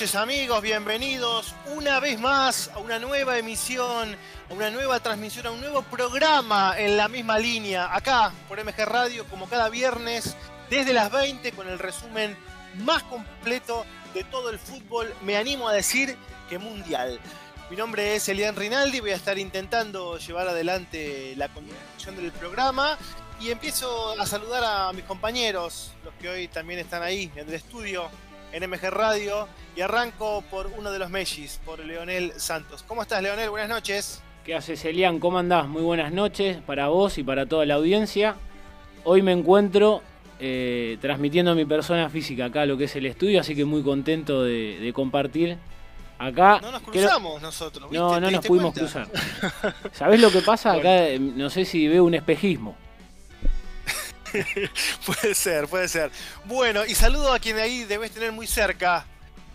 noches amigos, bienvenidos una vez más a una nueva emisión, a una nueva transmisión, a un nuevo programa en la misma línea, acá por MG Radio, como cada viernes, desde las 20, con el resumen más completo de todo el fútbol, me animo a decir que mundial. Mi nombre es Elian Rinaldi, voy a estar intentando llevar adelante la conducción del programa y empiezo a saludar a mis compañeros, los que hoy también están ahí en el estudio en MG Radio y arranco por uno de los Mellis, por Leonel Santos. ¿Cómo estás, Leonel? Buenas noches. ¿Qué haces, Elian? ¿Cómo andás? Muy buenas noches para vos y para toda la audiencia. Hoy me encuentro eh, transmitiendo mi persona física acá, lo que es el estudio, así que muy contento de, compartir acá. No nos cruzamos nosotros. ¿viste? No, no nos pudimos cruzar. ¿Sabés lo que pasa? Acá eh, no sé si veo un espejismo. puede ser, puede ser. Bueno, y saludo a quien ahí debes tener muy cerca,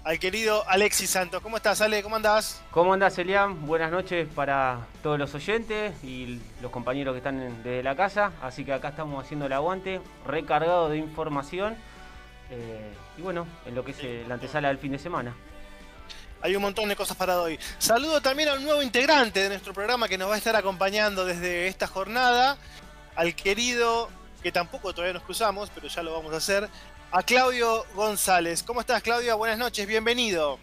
al querido Alexis Santos. ¿Cómo estás, Ale? ¿Cómo andás? ¿Cómo andás, Elian? Buenas noches para todos los oyentes y los compañeros que están desde la casa. Así que acá estamos haciendo el aguante, recargado de información. Eh, y bueno, en lo que es eh, la antesala del fin de semana. Hay un montón de cosas para hoy. Saludo también a un nuevo integrante de nuestro programa que nos va a estar acompañando desde esta jornada, al querido que tampoco todavía nos cruzamos, pero ya lo vamos a hacer, a Claudio González. ¿Cómo estás, Claudio? Buenas noches, bienvenido.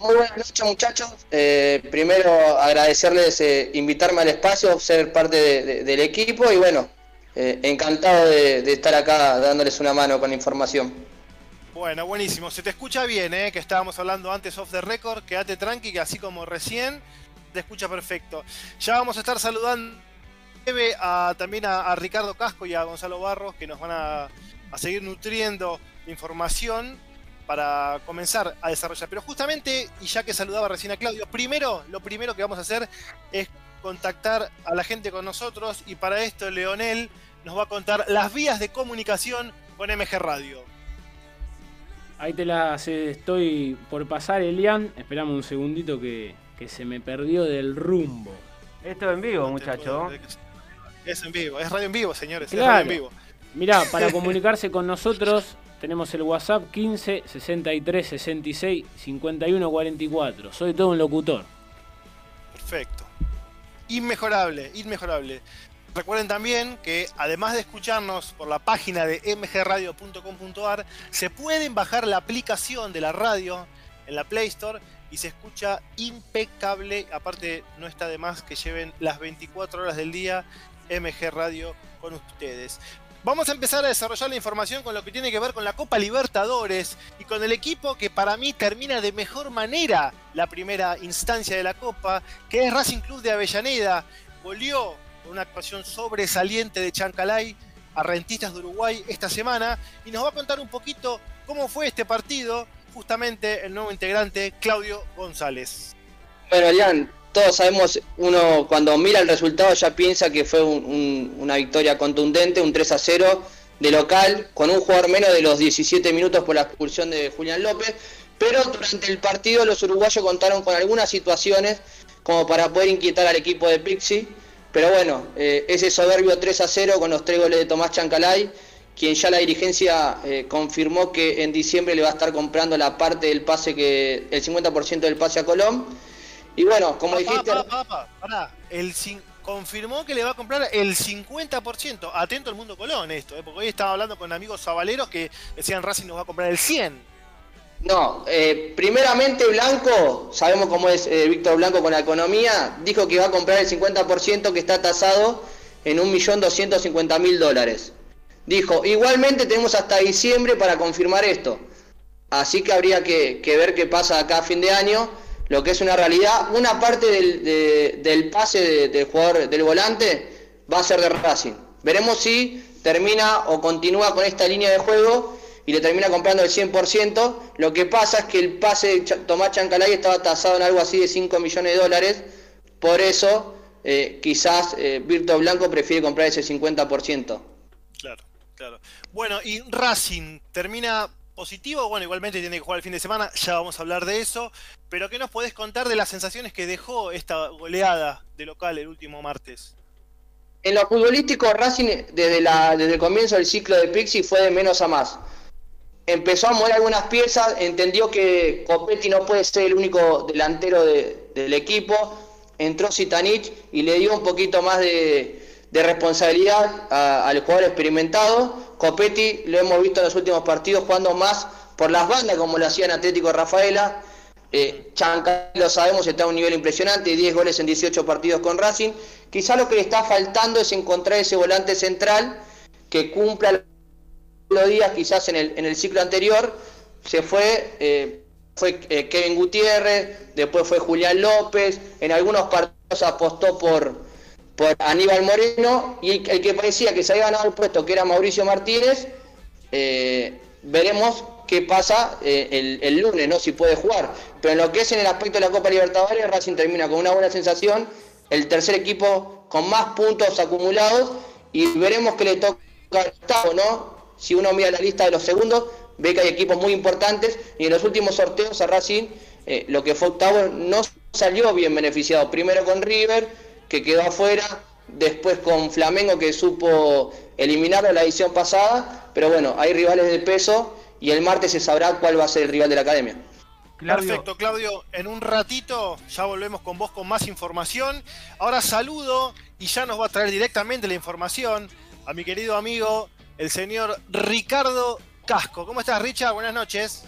Muy, buenas noches, muchachos. Eh, primero, agradecerles eh, invitarme al espacio, ser parte del equipo y bueno, eh, encantado de, estar acá dándoles una mano con información. Bueno, buenísimo. Se te escucha bien, ¿eh? que estábamos hablando antes off the record. Quédate tranqui, que así como recién, te escucha perfecto. Ya vamos a estar saludando a, también a, Ricardo Casco y a Gonzalo Barros que nos van a, seguir nutriendo información para comenzar a desarrollar. Pero justamente, y ya que saludaba recién a Claudio, primero, lo primero que vamos a hacer es contactar a la gente con nosotros y para esto Leonel nos va a contar las vías de comunicación con MG Radio. Ahí te las estoy por pasar, Elian. Esperamos un segundito que, se me perdió del rumbo. Esto en vivo, muchacho. Es en vivo, es radio en vivo, señores. Es radio en vivo. Mirá, para comunicarse con nosotros tenemos el WhatsApp 15 63 66 51 44. Soy todo un locutor. Perfecto. Inmejorable, inmejorable. Recuerden también que además de escucharnos por la página de mgradio.com.ar, se pueden bajar la aplicación de la radio en la Play Store y se escucha impecable. Aparte, no está de más que lleven las 24 horas del día MG Radio con ustedes. Vamos a empezar a desarrollar la información con lo que tiene que ver con la Copa Libertadores y con el equipo que para mí termina de mejor manera la primera instancia de la Copa, que es Racing Club de Avellaneda. Volvió con una actuación sobresaliente de Chancalay a Rentistas de Uruguay esta semana y nos va a contar un poquito cómo fue este partido justamente el nuevo integrante Claudio González. Bueno, Elian, todos sabemos, uno cuando mira el resultado ya piensa que fue una victoria contundente, un 3 a 0 de local, con un jugador menos de los 17 minutos por la expulsión de Julián López, pero durante el partido los uruguayos contaron con algunas situaciones como para poder inquietar al equipo de Pixi, pero bueno, eh, ese soberbio 3 a 0 con los tres goles de Tomás Chancalay, quien ya la dirigencia eh, confirmó que en diciembre le va a estar comprando la parte del pase que el 50% del pase a Colón y bueno, como dijiste. El confirmó que le va a comprar el 50%. Atento al mundo Colón esto, ¿eh? porque hoy estaba hablando con amigos sabaleros que decían Racing nos va a comprar el 100%. No, eh, primeramente Blanco, sabemos cómo es eh, Víctor Blanco con la economía, dijo que va a comprar el 50% que está tasado en 1.250.000 dólares. Dijo, igualmente tenemos hasta diciembre para confirmar esto. Así que habría que, que ver qué pasa acá a fin de año lo que es una realidad. Una parte del, pase del jugador del volante va a ser de Racing. Veremos si termina o continúa con esta línea de juego y le termina comprando el 100%. Lo que pasa es que el pase de Tomás Chancalay estaba tasado en algo así de 5 millones de dólares. Por eso, eh, quizás eh, Blanco prefiere comprar ese 50%. Claro, claro. Bueno, y Racing termina positivo. Bueno, igualmente tiene que jugar el fin de semana, ya vamos a hablar de eso. Pero ¿qué nos podés contar de las sensaciones que dejó esta goleada de local el último martes? En lo futbolístico, Racing desde, la, desde el comienzo del ciclo de Pixi fue de menos a más. empezó a mover algunas piezas, entendió que Copetti no puede ser el único delantero del equipo, entró Zitanich y le dio un poquito más de, responsabilidad al jugador experimentado. Copetti lo hemos visto en los últimos partidos jugando más por las bandas como lo hacía en Atlético Rafaela. Eh, Chanca, lo sabemos, está a un nivel impresionante, 10 goles en 18 partidos con Racing. Quizá lo que le está faltando es encontrar ese volante central que cumpla los días, quizás en el, en el ciclo anterior, se fue, eh, fue eh, Kevin Gutiérrez, después fue Julián López, en algunos partidos apostó por, por Aníbal Moreno, y el, que parecía que se había ganado el puesto, que era Mauricio Martínez, eh, veremos qué pasa el, el, lunes, ¿no? Si puede jugar. Pero en lo que es en el aspecto de la Copa Libertadores, Racing termina con una buena sensación, el tercer equipo con más puntos acumulados, y veremos que le toca a ¿no? si uno mira la lista de los segundos, ve que hay equipos muy importantes y en los últimos sorteos a Racing, eh, lo que fue octavo, no salió bien beneficiado. Primero con River, que quedó afuera, después con Flamengo, que supo eliminarlo la edición pasada, pero bueno, hay rivales de peso y el martes se sabrá cuál va a ser el rival de la academia. Perfecto, Claudio. En un ratito ya volvemos con vos con más información. Ahora saludo y ya nos va a traer directamente la información a mi querido amigo el señor Ricardo Casco. ¿Cómo estás, Richard? Buenas noches.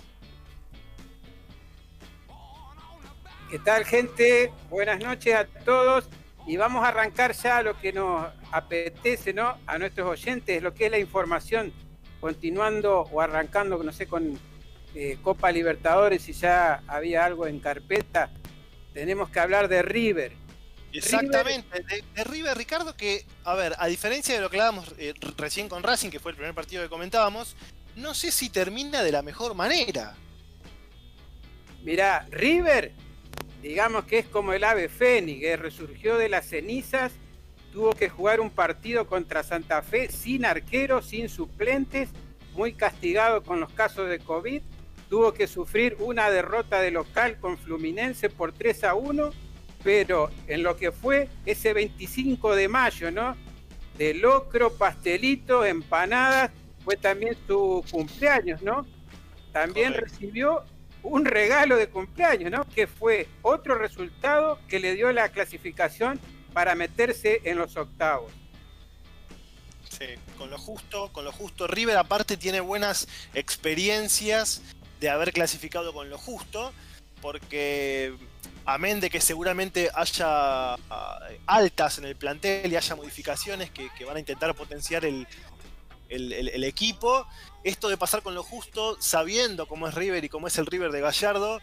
¿Qué tal, gente? Buenas noches a todos. Y vamos a arrancar ya lo que nos apetece, ¿no? A nuestros oyentes, lo que es la información, continuando o arrancando, no sé, con eh, Copa Libertadores, si ya había algo en carpeta. Tenemos que hablar de River. Exactamente, De, River Ricardo que, a ver, a diferencia de lo que hablábamos eh, recién con Racing, que fue el primer partido que comentábamos, no sé si termina de la mejor manera. Mirá, River, digamos que es como el ave fénix, que resurgió de las cenizas, tuvo que jugar un partido contra Santa Fe sin arqueros, sin suplentes, muy castigado con los casos de COVID, tuvo que sufrir una derrota de local con Fluminense por 3 a 1 pero en lo que fue ese 25 de mayo, ¿no? De locro, pastelito, empanadas, fue también su cumpleaños, ¿no? También recibió un regalo de cumpleaños, ¿no? Que fue otro resultado que le dio la clasificación para meterse en los octavos. Sí, con lo justo, con lo justo. River aparte tiene buenas experiencias de haber clasificado con lo justo, porque amén de que seguramente haya ah, altas en el plantel y haya modificaciones que, van a intentar potenciar el, equipo, esto de pasar con lo justo, sabiendo cómo es River y cómo es el River de Gallardo,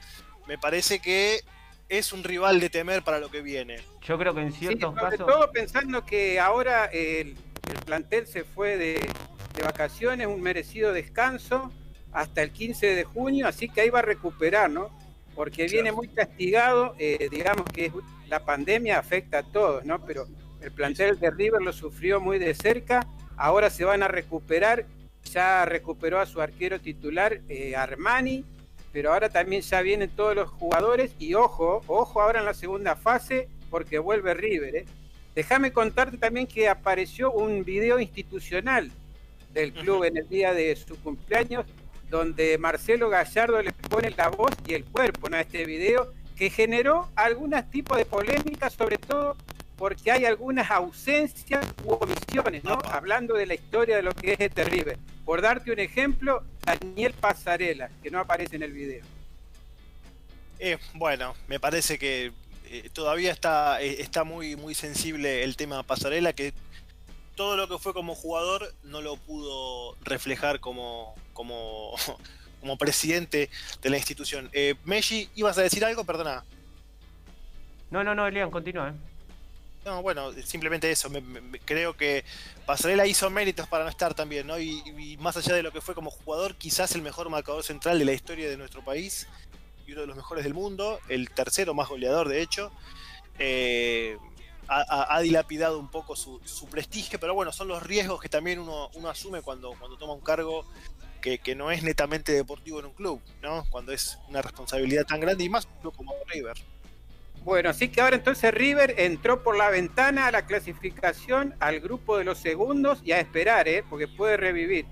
me parece que es un rival de temer para lo que viene. Yo creo que en ciertos casos... todo pensando que ahora el, plantel se fue de, de vacaciones, un merecido descanso hasta el 15 de junio, así que ahí va a recuperar, ¿no? porque viene muy castigado, eh, digamos que la pandemia afecta a todos, ¿no? Pero el plantel de River lo sufrió muy de cerca, ahora se van a recuperar, ya recuperó a su arquero titular eh, Armani, pero ahora también ya vienen todos los jugadores y ojo, ojo ahora en la segunda fase porque vuelve River. ¿eh? Déjame contarte también que apareció un video institucional del club en el día de su cumpleaños donde Marcelo Gallardo le pone la voz y el cuerpo a este video, que generó algunos tipos de polémicas, sobre todo porque hay algunas ausencias u omisiones, ¿no? Hablando de la historia de lo que es este River. Por darte un ejemplo, Daniel Pasarela, que no aparece en el video. Eh, bueno, me parece que eh, todavía está, eh, está muy, muy sensible el tema Pasarela, que todo lo que fue como jugador no lo pudo reflejar como, como, como presidente de la institución. Eh, Messi, ¿ibas a decir algo? Perdona. No, no, no, Elian, continúa. No, bueno, simplemente eso. creo que Pasarela hizo méritos para no estar también, ¿no? Y, más allá de lo que fue como jugador, quizás el mejor marcador central de la historia de nuestro país y uno de los mejores del mundo, el tercero más goleador, de hecho. Eh, ha, dilapidado un poco su, prestigio, pero bueno, son los riesgos que también uno, asume cuando, cuando toma un cargo que, no es netamente deportivo en un club, ¿no? Cuando es una responsabilidad tan grande y más como River. Bueno, así que ahora entonces River entró por la ventana a la clasificación al grupo de los segundos y a esperar, ¿eh? porque puede revivir.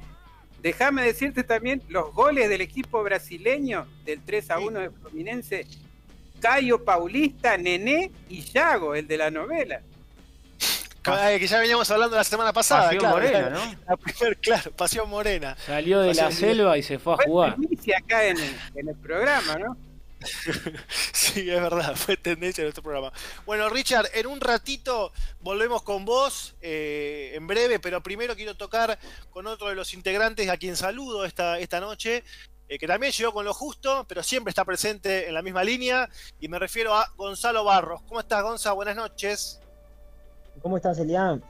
déjame decirte también los goles del equipo brasileño del 3 a 1 de Fluminense. Cayo Paulista, Nené y Yago, el de la novela. Que ya veníamos hablando la semana pasada. Pasión Morena, ¿no? La primer, claro, Pasión Morena. Salió de la selva y se fue a jugar. Fue acá en el, en el programa, ¿no? sí, es verdad, fue tendencia en nuestro programa. Bueno, Richard, en un ratito volvemos con vos, eh, en breve, pero primero quiero tocar con otro de los integrantes a quien saludo esta, esta noche, eh, que también llegó con lo justo, pero siempre está presente en la misma línea, y me refiero a Gonzalo Barros. ¿Cómo estás, Gonzalo? Buenas noches. ¿Cómo estás, Elian?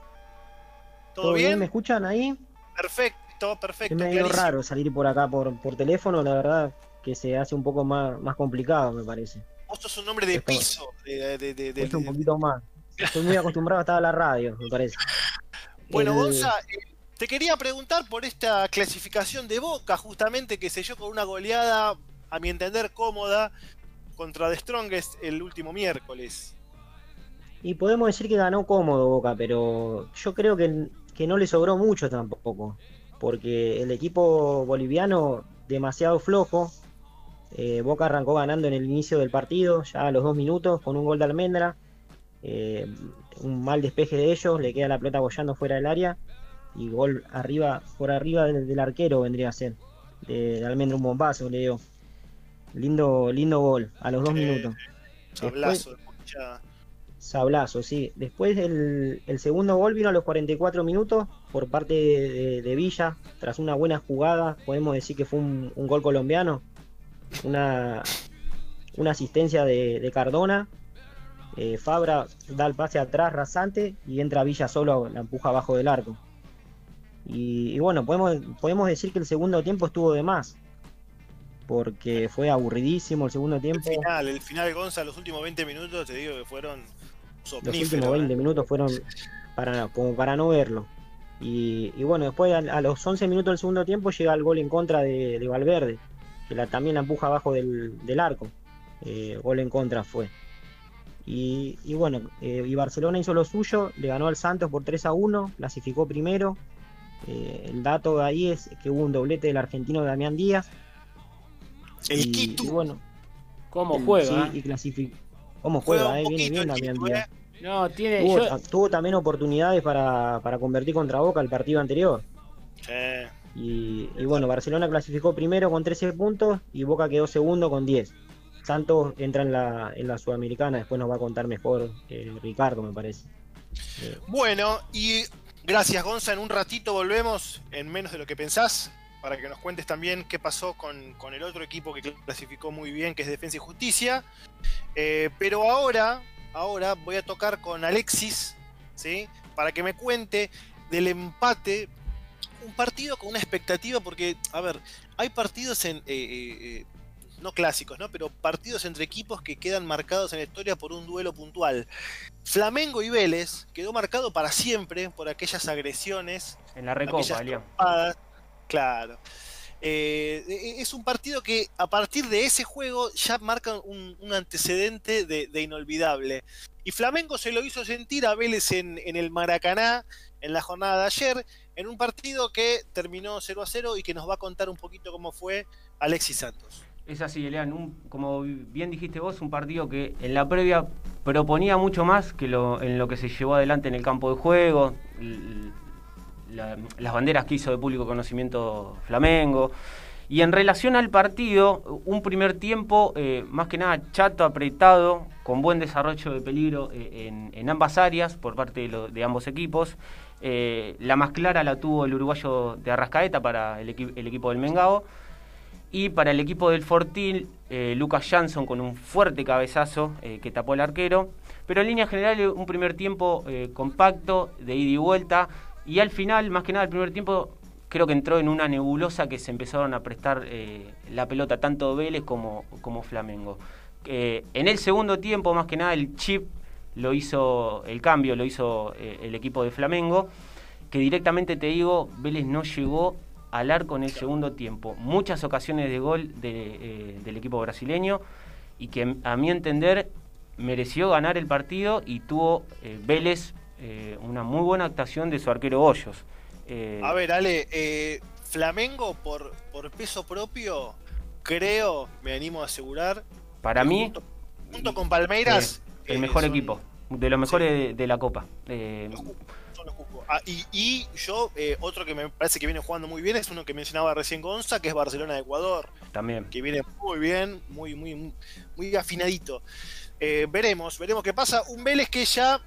¿Todo, bien? ¿Me escuchan ahí? Perfecto, perfecto. Es medio raro salir por acá por, por teléfono, la verdad que se hace un poco más, más complicado, me parece. Vos sos un hombre de piso. De, de, un poquito más. Estoy muy acostumbrado a estar a la radio, me parece. Bueno, Gonza, eh, te quería preguntar por esta clasificación de Boca, justamente que selló con una goleada, a mi entender, cómoda contra The Strongest el último miércoles. Y podemos decir que ganó cómodo Boca, pero yo creo que, que no le sobró mucho tampoco, porque el equipo boliviano demasiado flojo, eh, Boca arrancó ganando en el inicio del partido, ya a los dos minutos, con un gol de almendra. Eh, un mal despeje de ellos, le queda la pelota bollando fuera del área. Y gol arriba, por arriba del, arquero vendría a ser. De, almendra un bombazo, le digo. Lindo, lindo gol, a los dos minutos. Sablazo, Sablazo, sí. Después el, segundo gol vino a los 44 minutos por parte de, Villa, tras una buena jugada. Podemos decir que fue un gol colombiano una, una asistencia de, Cardona. Eh, Fabra da el pase atrás rasante y entra Villa solo, la empuja abajo del arco. Y, bueno, podemos, podemos decir que el segundo tiempo estuvo de más. Porque fue aburridísimo el segundo tiempo. El final, el final Gonza, los últimos 20 minutos, te digo que fueron Los últimos 20 ¿eh? minutos fueron para, como para no verlo. Y, bueno, después a, los 11 minutos del segundo tiempo llega el gol en contra de Valverde que la, también la empuja abajo del, arco. Eh, gol en contra fue. Y, bueno, eh, y Barcelona hizo lo suyo, le ganó al Santos por 3 a 1, clasificó primero. Eh, el dato de ahí es que hubo un doblete del argentino Damián Díaz. El Quito. Y bueno, ¿cómo juega? Sí, y clasificó. ¿Cómo juega? viene bien Damián Díaz. No, tiene, tuvo, también oportunidades para, para convertir contra Boca el partido anterior. Y, bueno, Barcelona clasificó primero con 13 puntos y Boca quedó segundo con 10. Santos entra en la, en la Sudamericana, después nos va a contar mejor eh, Ricardo, me parece. Bueno, y gracias Gonza, en un ratito volvemos en menos de lo que pensás, para que nos cuentes también qué pasó con, el otro equipo que clasificó muy bien, que es Defensa y Justicia. Eh, pero ahora, ahora voy a tocar con Alexis, ¿sí? Para que me cuente del empate un partido con una expectativa porque, a ver, hay partidos en... Eh, eh, eh, no clásicos, ¿no? Pero partidos entre equipos que quedan marcados en la historia por un duelo puntual. Flamengo y Vélez quedó marcado para siempre por aquellas agresiones. En la recopa, Claro. es un partido que a partir de ese juego ya marca un, antecedente de, inolvidable. Y Flamengo se lo hizo sentir a Vélez en, en el Maracaná en la jornada de ayer en un partido que terminó 0 a 0 y que nos va a contar un poquito cómo fue Alexis Santos. Es así, Elian, como bien dijiste vos, un partido que en la previa proponía mucho más que lo, en lo que se llevó adelante en el campo de juego, las banderas que hizo de público conocimiento Flamengo. Y en relación al partido, un primer tiempo eh, más que nada chato, apretado, con buen desarrollo de peligro eh, en, ambas áreas por parte de ambos equipos. Eh, la más clara la tuvo el uruguayo de Arrascaeta para el, equipo del Mengao. Y para el equipo del Fortil, eh, Lucas Jansson con un fuerte cabezazo eh, que tapó el arquero. Pero en línea general, un primer tiempo compacto, de ida y vuelta. Y al final, más que nada, el primer tiempo creo que entró en una nebulosa que se empezaron a prestar la pelota tanto Vélez como, como Flamengo. en el segundo tiempo, más que nada, el chip lo hizo, el cambio lo hizo eh, el equipo de Flamengo, que directamente te digo, Vélez no llegó al arco en el segundo tiempo. Muchas ocasiones de gol eh, del equipo brasileño y que a mi entender mereció ganar el partido y tuvo eh, Vélez una muy buena actuación de su arquero Hoyos. a ver, Ale, Flamengo por, por peso propio, creo, me animo a asegurar. Para mí, junto, con Palmeiras, el mejor equipo, de los mejores de, la Copa. Ah, y, yo, eh, otro que me parece que viene jugando muy bien es uno que mencionaba recién Gonza, que es Barcelona de Ecuador. También. Que viene muy bien, muy, muy, muy afinadito. Eh, veremos, veremos qué pasa. Un Vélez que ya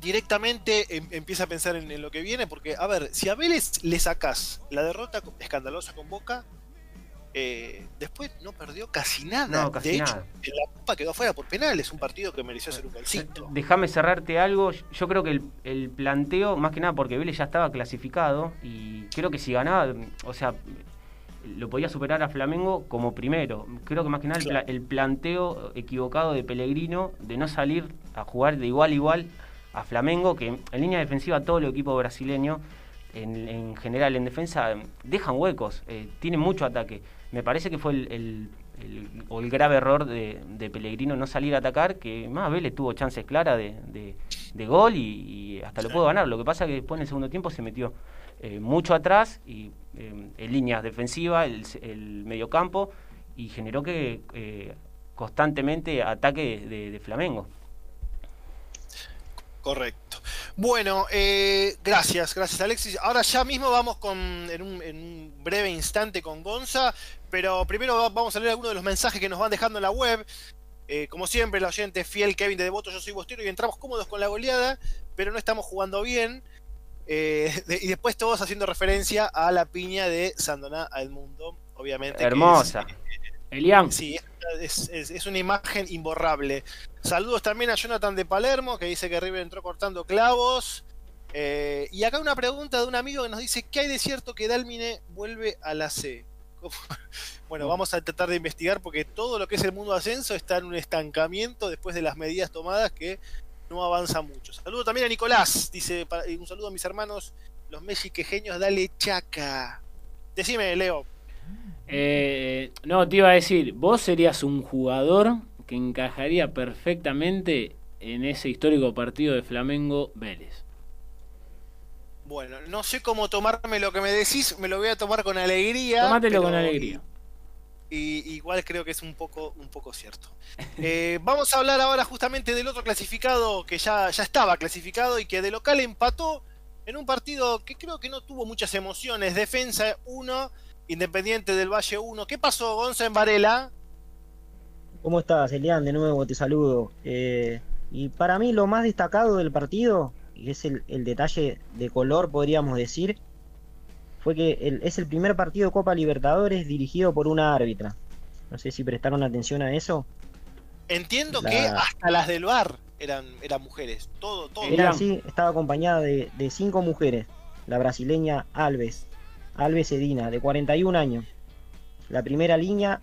directamente em, empieza a pensar en, lo que viene, porque, a ver, si a Vélez le sacas la derrota escandalosa con Boca, eh, después no perdió casi nada. de hecho, la Copa quedó afuera por penales, un partido que mereció ser un calcito. Déjame cerrarte algo. Yo creo que el, planteo, más que nada porque Vélez ya estaba clasificado y creo que si ganaba, o sea, lo podía superar a Flamengo como primero. Creo que más que nada el, planteo equivocado de Pellegrino de no salir a jugar de igual a igual a Flamengo, que en línea defensiva todo el equipo brasileño, en, general en defensa, dejan huecos, eh, tienen mucho ataque. Me parece que fue el, o el grave error de, Pellegrino no salir a atacar, que más Vélez tuvo chances claras de, gol y, hasta lo pudo ganar. Lo que pasa es que después en el segundo tiempo se metió eh, mucho atrás y eh, en líneas defensivas, el, el mediocampo, y generó que eh, constantemente ataque de, Flamengo. Correcto. Bueno, gracias, gracias Alexis. Ahora ya mismo vamos con, en un, en un, breve instante con Gonza, pero primero vamos a leer algunos de los mensajes que nos van dejando en la web. como siempre, el oyente fiel Kevin de Devoto, yo soy Bostero y entramos cómodos con la goleada, pero no estamos jugando bien. Eh, y después todos haciendo referencia a la piña de Sandoná al mundo, obviamente. Hermosa. Elian. Sí, es, una imagen imborrable. Saludos también a Jonathan de Palermo, que dice que River entró cortando clavos. Eh, y acá una pregunta de un amigo que nos dice: ¿Qué hay de cierto que Dalmine vuelve a la C? Bueno, vamos a tratar de investigar porque todo lo que es el mundo ascenso está en un estancamiento después de las medidas tomadas que no avanza mucho. Saludo también a Nicolás, dice, un saludo a mis hermanos, los mexiquejeños, dale chaca. Decime, Leo. Eh, no, te iba a decir, vos serías un jugador que encajaría perfectamente en ese histórico partido de Flamengo Vélez. Bueno, no sé cómo tomarme lo que me decís, me lo voy a tomar con alegría. Tómatelo con alegría y igual creo que es un poco, un poco cierto. Eh, vamos a hablar ahora justamente del otro clasificado que ya, ya estaba clasificado y que de local empató en un partido que creo que no tuvo muchas emociones. Defensa 1, Independiente del Valle 1. ¿Qué pasó, Gonza en Varela? ¿Cómo estás, Elian? De nuevo te saludo. Eh, y para mí lo más destacado del partido, y es el, el detalle de color, podríamos decir, fue que es el primer partido de Copa Libertadores dirigido por una árbitra. No sé si prestaron atención a eso. Entiendo que hasta las del bar eran, eran mujeres, todo, todo. Era así, estaba acompañada de, cinco mujeres. La brasileña Alves, Alves Edina, de 41 años. La primera línea,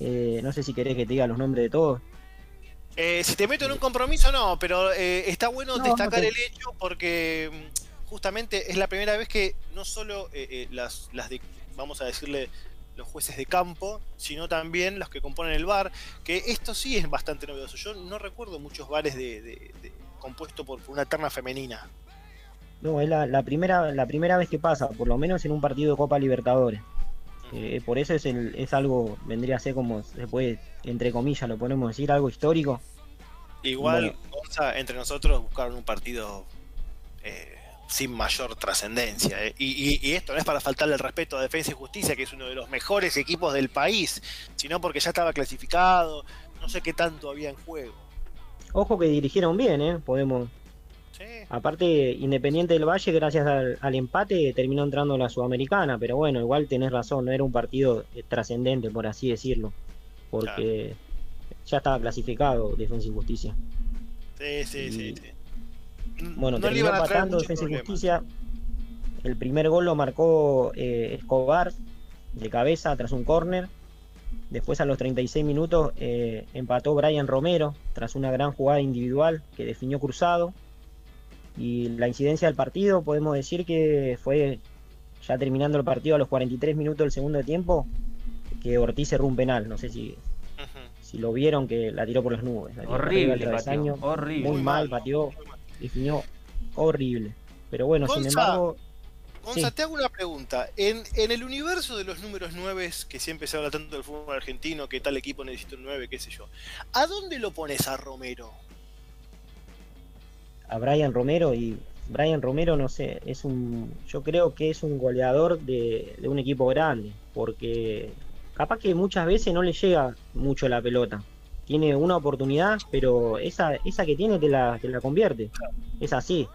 eh, no sé si querés que te diga los nombres de todos. Eh, si te meto en un compromiso, no, pero eh, está bueno destacar el hecho porque mm, justamente es la primera vez que no solo eh, eh, las, las de, vamos a decirle, los jueces de campo, sino también los que componen el bar, que esto sí es bastante novedoso. Yo no recuerdo muchos bares de, compuesto por una terna femenina. No, es la, primera, la primera vez que pasa, por lo menos en un partido de Copa Libertadores. Eh, por eso es, el, es algo, vendría a ser como se puede, entre comillas, lo podemos decir, algo histórico. Igual, entre nosotros buscaron un partido sin mayor trascendencia. Eh. Y, esto no es para faltarle el respeto a Defensa y Justicia, que es uno de los mejores equipos del país, sino porque ya estaba clasificado, no sé qué tanto había en juego. Ojo que dirigieron bien, ¿eh? Podemos... Aparte, Independiente del Valle, gracias al, empate, terminó entrando en la Sudamericana, pero bueno, igual tenés razón, no era un partido eh, trascendente, por así decirlo, porque ya estaba clasificado Defensa y Justicia. Sí, sí, sí, sí. Bueno, terminó empatando Defensa y Justicia. El primer gol lo marcó eh, Escobar de cabeza tras un córner. Después a los 36 minutos eh, empató Brian Romero tras una gran jugada individual que definió cruzado. Y la incidencia del partido podemos decir que fue ya terminando el partido a los 43 minutos del segundo tiempo que Ortiz cerró un penal. No sé si, si lo vieron que la tiró por las nubes. Horrible, horrible. Muy, mal, pateó definió horrible. Pero bueno, sin embargo. Gonza, te hago una pregunta. En, el universo de los números 9, que siempre se habla tanto del fútbol argentino, que tal equipo necesita un 9, qué sé yo, ¿a dónde lo pones a Romero? A Brian Romero y Brian Romero, no sé, es un, yo creo que es un goleador de, un equipo grande, porque capaz que muchas veces no le llega mucho la pelota. Tiene una oportunidad, pero esa, esa que tiene te la, te la convierte. Es así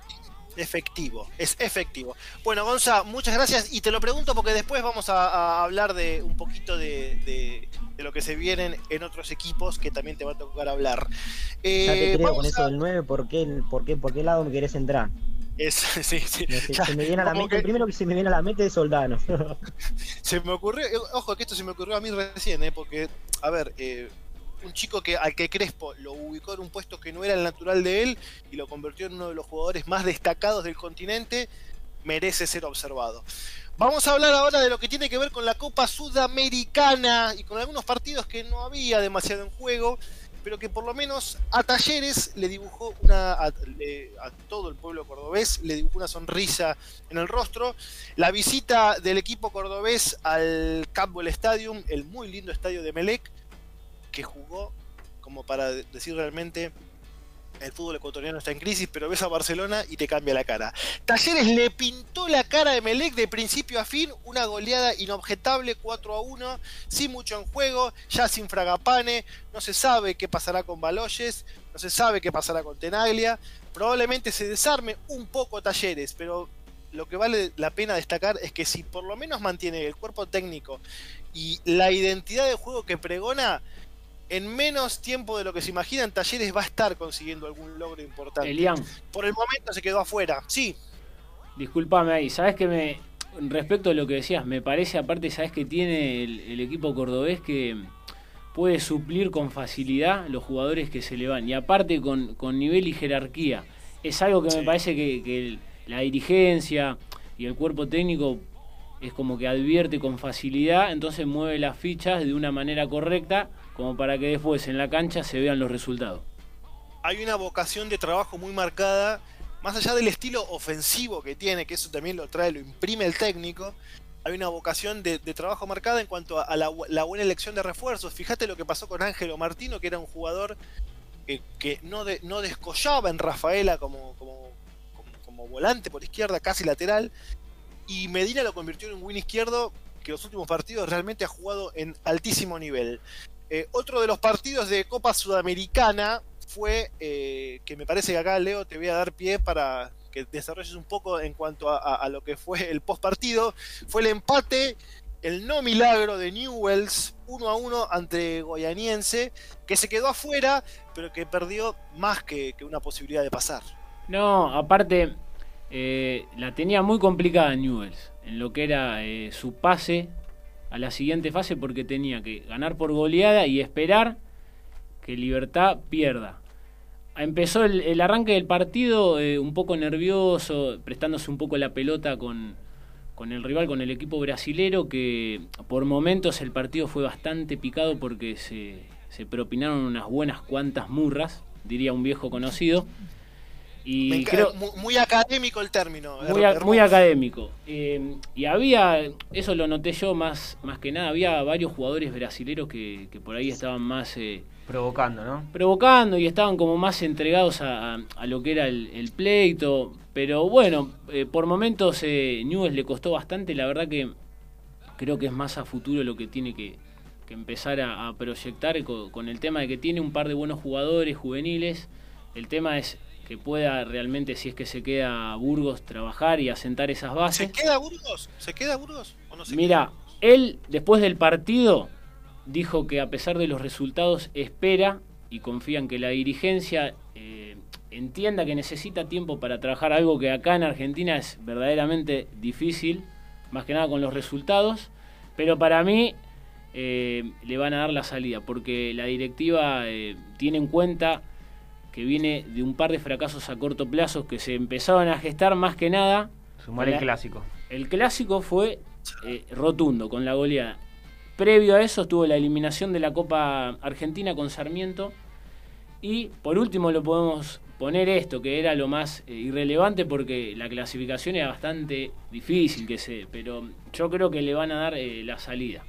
efectivo, es efectivo. Bueno, Gonza, muchas gracias y te lo pregunto porque después vamos a, hablar de un poquito de, lo que se vienen en otros equipos que también te va a tocar hablar. ya te eh, creo con eso del 9, ¿por qué, por, qué, ¿por qué lado me querés entrar? Es, sí, sí. Se, me viene a la mente, primero que se me viene a la mente es Soldano. se me ocurrió, eh, ojo que esto se me ocurrió a mí recién, ¿eh? porque, a ver, eh, un chico que al que Crespo lo ubicó en un puesto que no era el natural de él y lo convirtió en uno de los jugadores más destacados del continente, merece ser observado. Vamos a hablar ahora de lo que tiene que ver con la Copa Sudamericana y con algunos partidos que no había demasiado en juego, pero que por lo menos a Talleres le dibujó una a, todo el pueblo cordobés le dibujó una sonrisa en el rostro. La visita del equipo cordobés al Campbell Stadium, el muy lindo estadio de Melec, que jugó como para decir realmente el fútbol ecuatoriano está en crisis, pero ves a Barcelona y te cambia la cara. Talleres le pintó la cara de Melec de principio a fin, una goleada inobjetable 4 a 1, sin mucho en juego, ya sin Fragapane, no se sabe qué pasará con Baloyes, no se sabe qué pasará con Tenaglia, probablemente se desarme un poco Talleres, pero lo que vale la pena destacar es que si por lo menos mantiene el cuerpo técnico y la identidad de juego que pregona, en menos tiempo de lo que se imagina, en Talleres va a estar consiguiendo algún logro importante. Elian. Por el momento se quedó afuera, sí. Disculpame ahí, ¿sabes que me. Respecto a lo que decías, me parece, aparte, ¿sabes que tiene el, equipo cordobés que puede suplir con facilidad los jugadores que se le van? Y aparte, con, nivel y jerarquía. Es algo que me parece que la dirigencia y el cuerpo técnico es como que advierte con facilidad, entonces mueve las fichas de una manera correcta como para que después en la cancha se vean los resultados. Hay una vocación de trabajo muy marcada, más allá del estilo ofensivo que tiene, que eso también lo trae, lo imprime el técnico, hay una vocación de, trabajo marcada en cuanto a la, buena elección de refuerzos. Fíjate lo que pasó con Ángelo Martino, que era un jugador que, no, no descollaba en Rafaela como, como, como, volante por izquierda, casi lateral, y Medina lo convirtió en un win izquierdo que los últimos partidos realmente ha jugado en altísimo nivel. Eh, otro de los partidos de Copa Sudamericana fue, eh, que me parece que acá, Leo, te voy a dar pie para que desarrolles un poco en cuanto a, lo que fue el post partido, fue el empate, el no milagro de Newells 1 a 1 ante Goyaniense, que se quedó afuera, pero que perdió más que, una posibilidad de pasar. No, aparte, eh, la tenía muy complicada Newells, en lo que era su pase a la siguiente fase porque tenía que ganar por goleada y esperar que Libertad pierda. Empezó el, arranque del partido eh, un poco nervioso, prestándose un poco la pelota con, con el rival, con el equipo brasilero, que por momentos el partido fue bastante picado porque se, se propinaron unas buenas cuantas murras, diría un viejo conocido. Y creo, muy, académico el término. Muy, académico. Eh, y había, eso lo noté yo más, más que nada, había varios jugadores brasileros que, por ahí estaban más... Eh, provocando, ¿no? Provocando y estaban como más entregados a, lo que era el, pleito. Pero bueno, eh, por momentos eh, Newell's le costó bastante. La verdad que creo que es más a futuro lo que tiene que, empezar a, proyectar con, con el tema de que tiene un par de buenos jugadores juveniles. El tema es que pueda realmente, si es que se queda Burgos, trabajar y asentar esas bases. ¿Se queda Burgos? ¿Se queda Burgos? Mira, él después del partido dijo que a pesar de los resultados espera y confía en que la dirigencia eh, entienda que necesita tiempo para trabajar algo que acá en Argentina es verdaderamente difícil, más que nada con los resultados, pero para mí eh, le van a dar la salida porque la directiva eh, tiene en cuenta que viene de un par de fracasos a corto plazo que se empezaban a gestar más que nada. Sumar el clásico. El clásico fue eh, rotundo con la goleada. Previo a eso estuvo la eliminación de la Copa Argentina con Sarmiento, Y por último lo podemos poner esto, que era lo más eh, irrelevante porque la clasificación era bastante difícil, que sé, pero yo creo que le van a dar eh, la salida.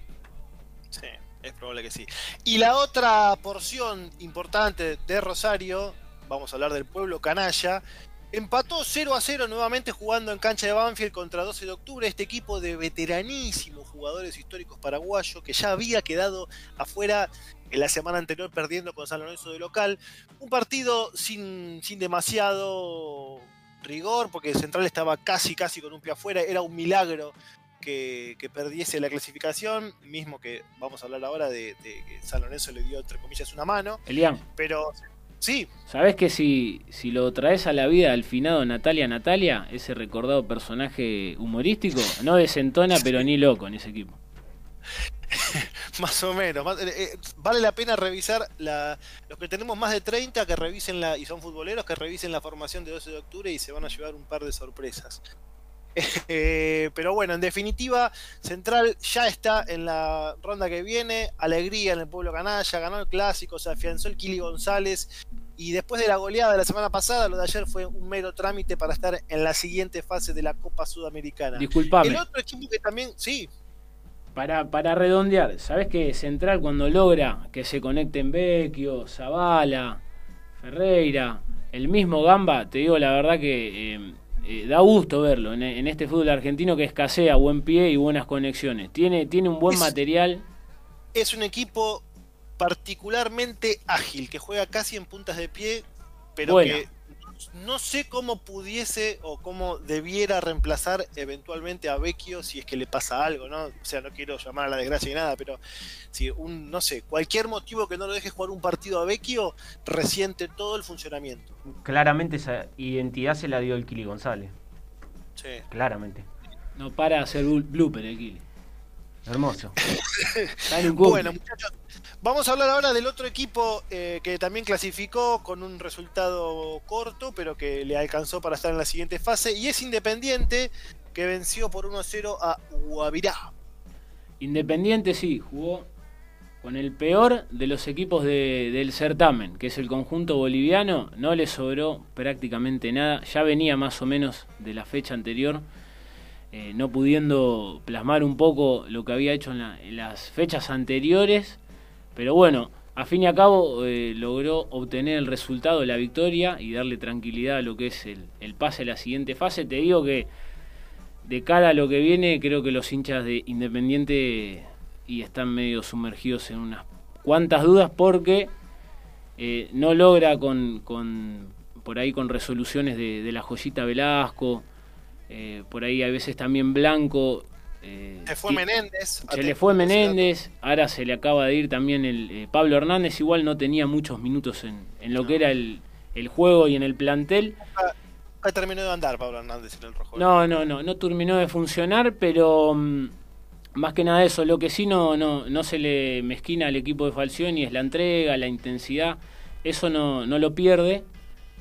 Sí, es probable que sí. Y la otra porción importante de Rosario, vamos a hablar del pueblo canalla, Empató 0 a 0 nuevamente jugando en cancha de Banfield contra 12 de octubre. Este equipo de veteranísimos jugadores históricos paraguayos que ya había quedado afuera en la semana anterior perdiendo con San Lorenzo de local. Un partido sin, sin demasiado rigor porque Central estaba casi casi con un pie afuera. Era un milagro que, perdiese la clasificación, mismo que vamos a hablar ahora de, de, que San Lorenzo le dio entre comillas una mano. Elian. Pero Sí. ¿Sabés que si, si lo traes a la vida al finado Natalia Natalia, ese recordado personaje humorístico, no desentona pero ni loco en ese equipo? más o menos. Eh, eh, vale la pena revisar la, los que tenemos más de 30 que revisen la, y son futboleros que revisen la formación de 12 de octubre y se van a llevar un par de sorpresas. Eh, pero bueno, en definitiva, Central ya está en la ronda que viene. Alegría en el pueblo canalla, ganó el clásico, se afianzó el Kili González. Y después de la goleada de la semana pasada, lo de ayer fue un mero trámite para estar en la siguiente fase de la Copa Sudamericana. Disculpame. El otro equipo que también, sí. Para, para redondear, ¿sabes que Central cuando logra que se conecten Vecchio, Zavala, Ferreira, el mismo Gamba, te digo la verdad que eh, eh, da gusto verlo en, este fútbol argentino que escasea buen pie y buenas conexiones. Tiene, tiene un buen material. Es un equipo particularmente ágil, que juega casi en puntas de pie, pero que no sé cómo pudiese o cómo debiera reemplazar eventualmente a Vecchio si es que le pasa algo, ¿no? O sea, no quiero llamar a la desgracia ni nada, pero si un, no sé, cualquier motivo que no lo deje jugar un partido a Vecchio resiente todo el funcionamiento. Claramente esa identidad se la dio el Kili González. Sí. Claramente. No para de hacer blooper el Kili. Hermoso. bueno, muchachos, vamos a hablar ahora del otro equipo eh, que también clasificó con un resultado corto, pero que le alcanzó para estar en la siguiente fase, y es Independiente, que venció por 1-0 a Guavirá. Independiente sí, jugó con el peor de los equipos del certamen, que es el conjunto boliviano, no le sobró prácticamente nada, ya venía más o menos de la fecha anterior eh, no pudiendo plasmar un poco lo que había hecho en, las fechas anteriores, pero bueno, a fin y a cabo eh, logró obtener el resultado de la victoria y darle tranquilidad a lo que es el, pase a la siguiente fase. Te digo que de cara a lo que viene, creo que los hinchas de Independiente y están medio sumergidos en unas cuantas dudas porque eh, no logra con, por ahí con resoluciones de, de la joyita Velasco, eh, por ahí a veces también Blanco. Eh, se fue Menéndez. Se le fue Menéndez, ahora se le acaba de ir también el eh, Pablo Hernández, igual no tenía muchos minutos en, lo que era el, juego y en el plantel. Nunca terminó de andar Pablo Hernández en el rojo. No, no, no, no terminó de funcionar, pero mm, más que nada eso, lo que sí no, no, no se le mezquina al equipo de Falcioni es la entrega, la intensidad, eso no, no lo pierde,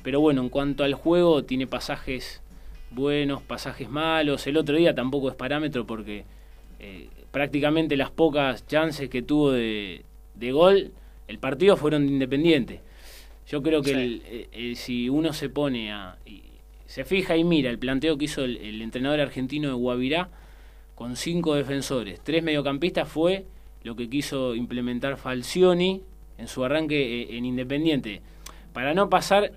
pero bueno, en cuanto al juego tiene pasajes buenos, pasajes malos. El otro día tampoco es parámetro porque eh, prácticamente las pocas chances que tuvo de, gol, el partido fueron de Independiente. Yo creo que si uno se pone a... se fija y mira el planteo que hizo el, entrenador argentino de Guavirá con cinco defensores, tres mediocampistas fue lo que quiso implementar Falcioni en su arranque eh, en Independiente. Para no pasar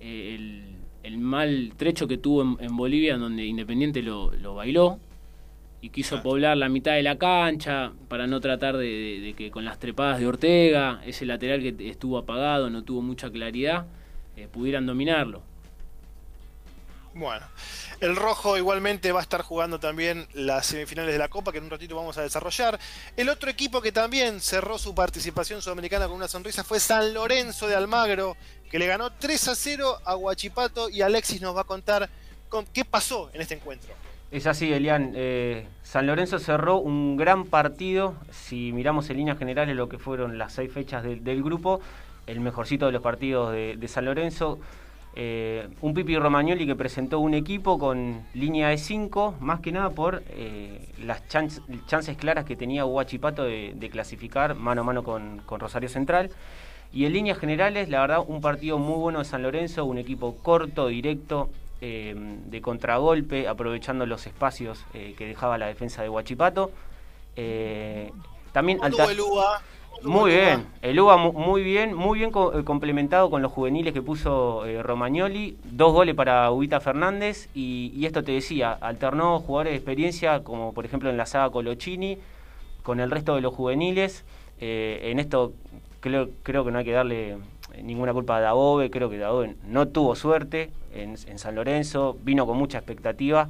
eh, el, el mal trecho que tuvo en, Bolivia, donde Independiente lo, bailó y quiso poblar la mitad de la cancha para no tratar de, que con las trepadas de Ortega, ese lateral que estuvo apagado, no tuvo mucha claridad, eh, pudieran dominarlo. Bueno, el rojo igualmente va a estar jugando también las semifinales de la Copa, que en un ratito vamos a desarrollar. El otro equipo que también cerró su participación sudamericana con una sonrisa fue San Lorenzo de Almagro, que le ganó 3 a 0 a Huachipato y Alexis nos va a contar con qué pasó en este encuentro. Es así, Elian. Eh, San Lorenzo cerró un gran partido. Si miramos en líneas generales lo que fueron las seis fechas del grupo, el mejorcito de los partidos de San Lorenzo eh, un Pipi Romagnoli que presentó un equipo con línea de 5, más que nada por eh, las chances claras que tenía Huachipato de, clasificar mano a mano con, Rosario Central. Y en líneas generales, la verdad, un partido muy bueno de San Lorenzo, un equipo corto, directo, eh, de contragolpe, aprovechando los espacios que dejaba la defensa de Huachipato. También el? Muy bien, el UBA muy bien, muy bien complementado con los juveniles que puso Romagnoli, dos goles para Ubita Fernández y, esto te decía, alternó jugadores de experiencia como por ejemplo en la saga Colochini con el resto de los juveniles. en esto creo, creo que no hay que darle ninguna culpa a Daobe, creo que Daobe no tuvo suerte, en, San Lorenzo, vino con mucha expectativa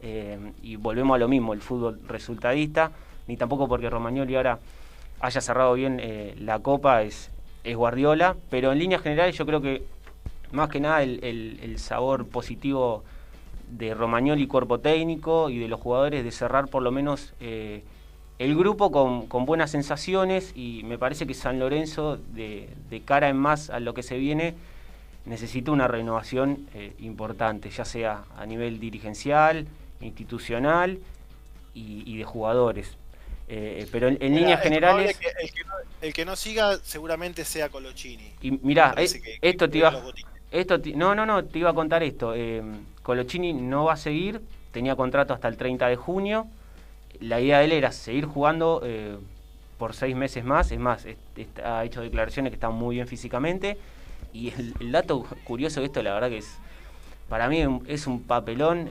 eh, y volvemos a lo mismo, el fútbol resultadista, ni tampoco porque Romagnoli ahora haya cerrado bien eh, la copa, es, es Guardiola, pero en líneas generales yo creo que más que nada el, sabor positivo de Romagnoli cuerpo técnico y de los jugadores de cerrar por lo menos eh, el grupo con, con, buenas sensaciones y me parece que San Lorenzo de, de cara en más a lo que se viene necesita una renovación eh, importante, ya sea a nivel dirigencial, institucional y, de jugadores. Eh, pero en, líneas generales... el, que no, siga seguramente sea Colochini. Y mirá, eh, esto te iba... Esto no, no, no, te iba a contar esto. Colochini no va a seguir, tenía contrato hasta el 30 de junio. La idea de él era seguir jugando por seis meses más. Es más, ha hecho declaraciones que están muy bien físicamente y el, dato curioso de esto, la verdad que es, para mí es un papelón.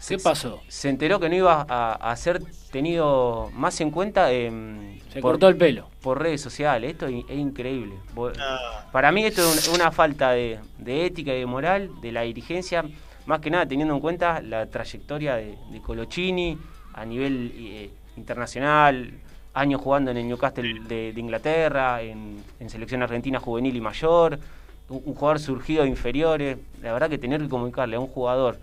Eh, ¿Qué pasó? Se enteró que no iba a, ser tenido más en cuenta. se cortó el pelo. Por redes sociales. Esto es, increíble. Ah. Para mí esto es una falta de, ética y de moral de la dirigencia. Más que nada teniendo en cuenta la trayectoria de, de Colochini a nivel eh, internacional, años jugando en el Newcastle de, Inglaterra, en, selección argentina juvenil y mayor, un, jugador surgido de inferiores. La verdad que tener que comunicarle a un jugador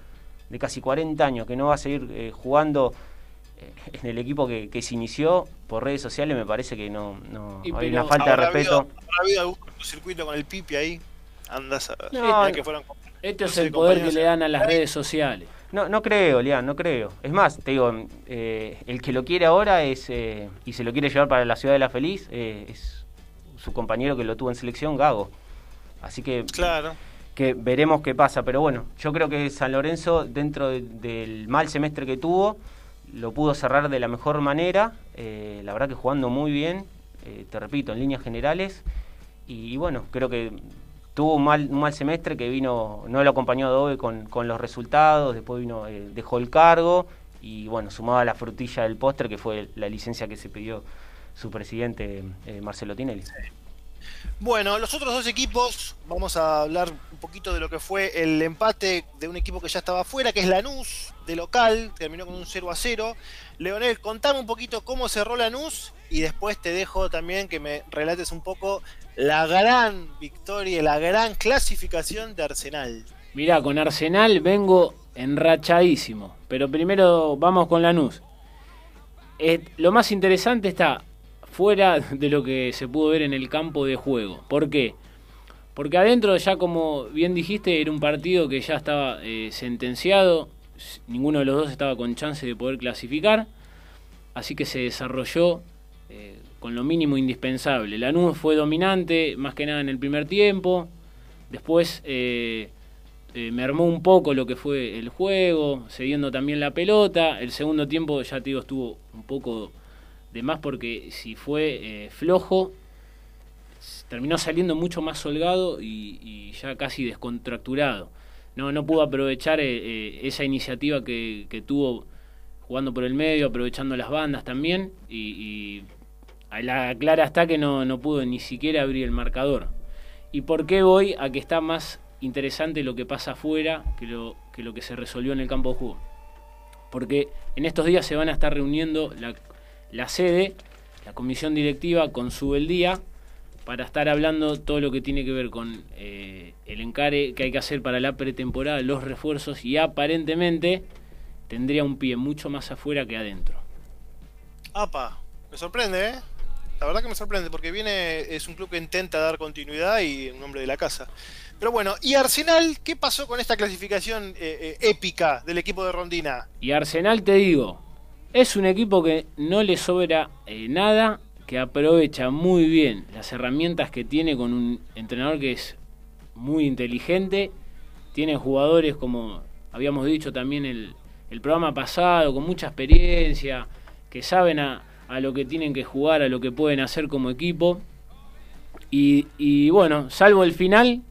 de casi 40 años que no va a seguir eh, jugando eh, en el equipo que, se inició por redes sociales me parece que no, no hay una falta de respeto. ¿Habrá habido algún circuito con el Pipi ahí? Andas a no, que fueron, esto es el poder que le dan a las redes sociales. No, no creo, Lian, no creo. Es más, te digo, eh, el que lo quiere ahora es eh, y se lo quiere llevar para la ciudad de la feliz eh, es su compañero que lo tuvo en selección, Gago. Así que, claro. Que veremos qué pasa. Pero bueno, yo creo que San Lorenzo, dentro del mal semestre que tuvo, lo pudo cerrar de la mejor manera. la verdad que jugando muy bien, te repito, en líneas generales. y bueno, creo que tuvo un mal, mal semestre que vino, no lo acompañó Adobe con, con los resultados, después vino, eh, dejó el cargo y bueno, sumaba la frutilla del póster que fue la licencia que se pidió su presidente eh, Marcelo Tinelli. Bueno, los otros dos equipos, vamos a hablar un poquito de lo que fue el empate de un equipo que ya estaba afuera, que es Lanús, de local, terminó con un 0 a 0. Leonel, contame un poquito cómo cerró Lanús y después te dejo también que me relates un poco la gran victoria, la gran clasificación de Arsenal. Mirá, con Arsenal vengo enrachadísimo, pero primero vamos con Lanús. Eh, lo más interesante está fuera de lo que se pudo ver en el campo de juego. ¿Por qué? Porque adentro ya como bien dijiste era un partido que ya estaba eh, sentenciado, ninguno de los dos estaba con chance de poder clasificar, así que se desarrolló eh, con lo mínimo indispensable. Lanús fue dominante, más que nada en el primer tiempo. Después eh, eh, mermó un poco lo que fue el juego, cediendo también la pelota. El segundo tiempo, ya te digo, estuvo un poco de más porque si fue eh, flojo, terminó saliendo mucho más holgado y, ya casi descontracturado. No, no pudo aprovechar esa iniciativa que, tuvo jugando por el medio, aprovechando las bandas también y la clara está que no, no pudo ni siquiera abrir el marcador. ¿Y por qué voy a que está más interesante lo que pasa afuera que lo que, lo que se resolvió en el campo de juego? Porque en estos días se van a estar reuniendo la, la sede, la comisión directiva con su día para estar hablando todo lo que tiene que ver con eh, el encare que hay que hacer para la pretemporada, los refuerzos y aparentemente tendría un pie mucho más afuera que adentro. Apa, me sorprende, ¿eh? La verdad que me sorprende porque viene, es un club que intenta dar continuidad y un nombre de la casa. Pero bueno, ¿y Arsenal qué pasó con esta clasificación eh, eh, épica del equipo de Rondina? Y Arsenal, te digo, es un equipo que no le sobra eh, nada, que aprovecha muy bien las herramientas que tiene con un entrenador que es muy inteligente. Tiene jugadores como habíamos dicho también el, el programa pasado, con mucha experiencia, que saben a, a, lo que tienen que jugar, a lo que pueden hacer como equipo. Y, y bueno, salvo el final,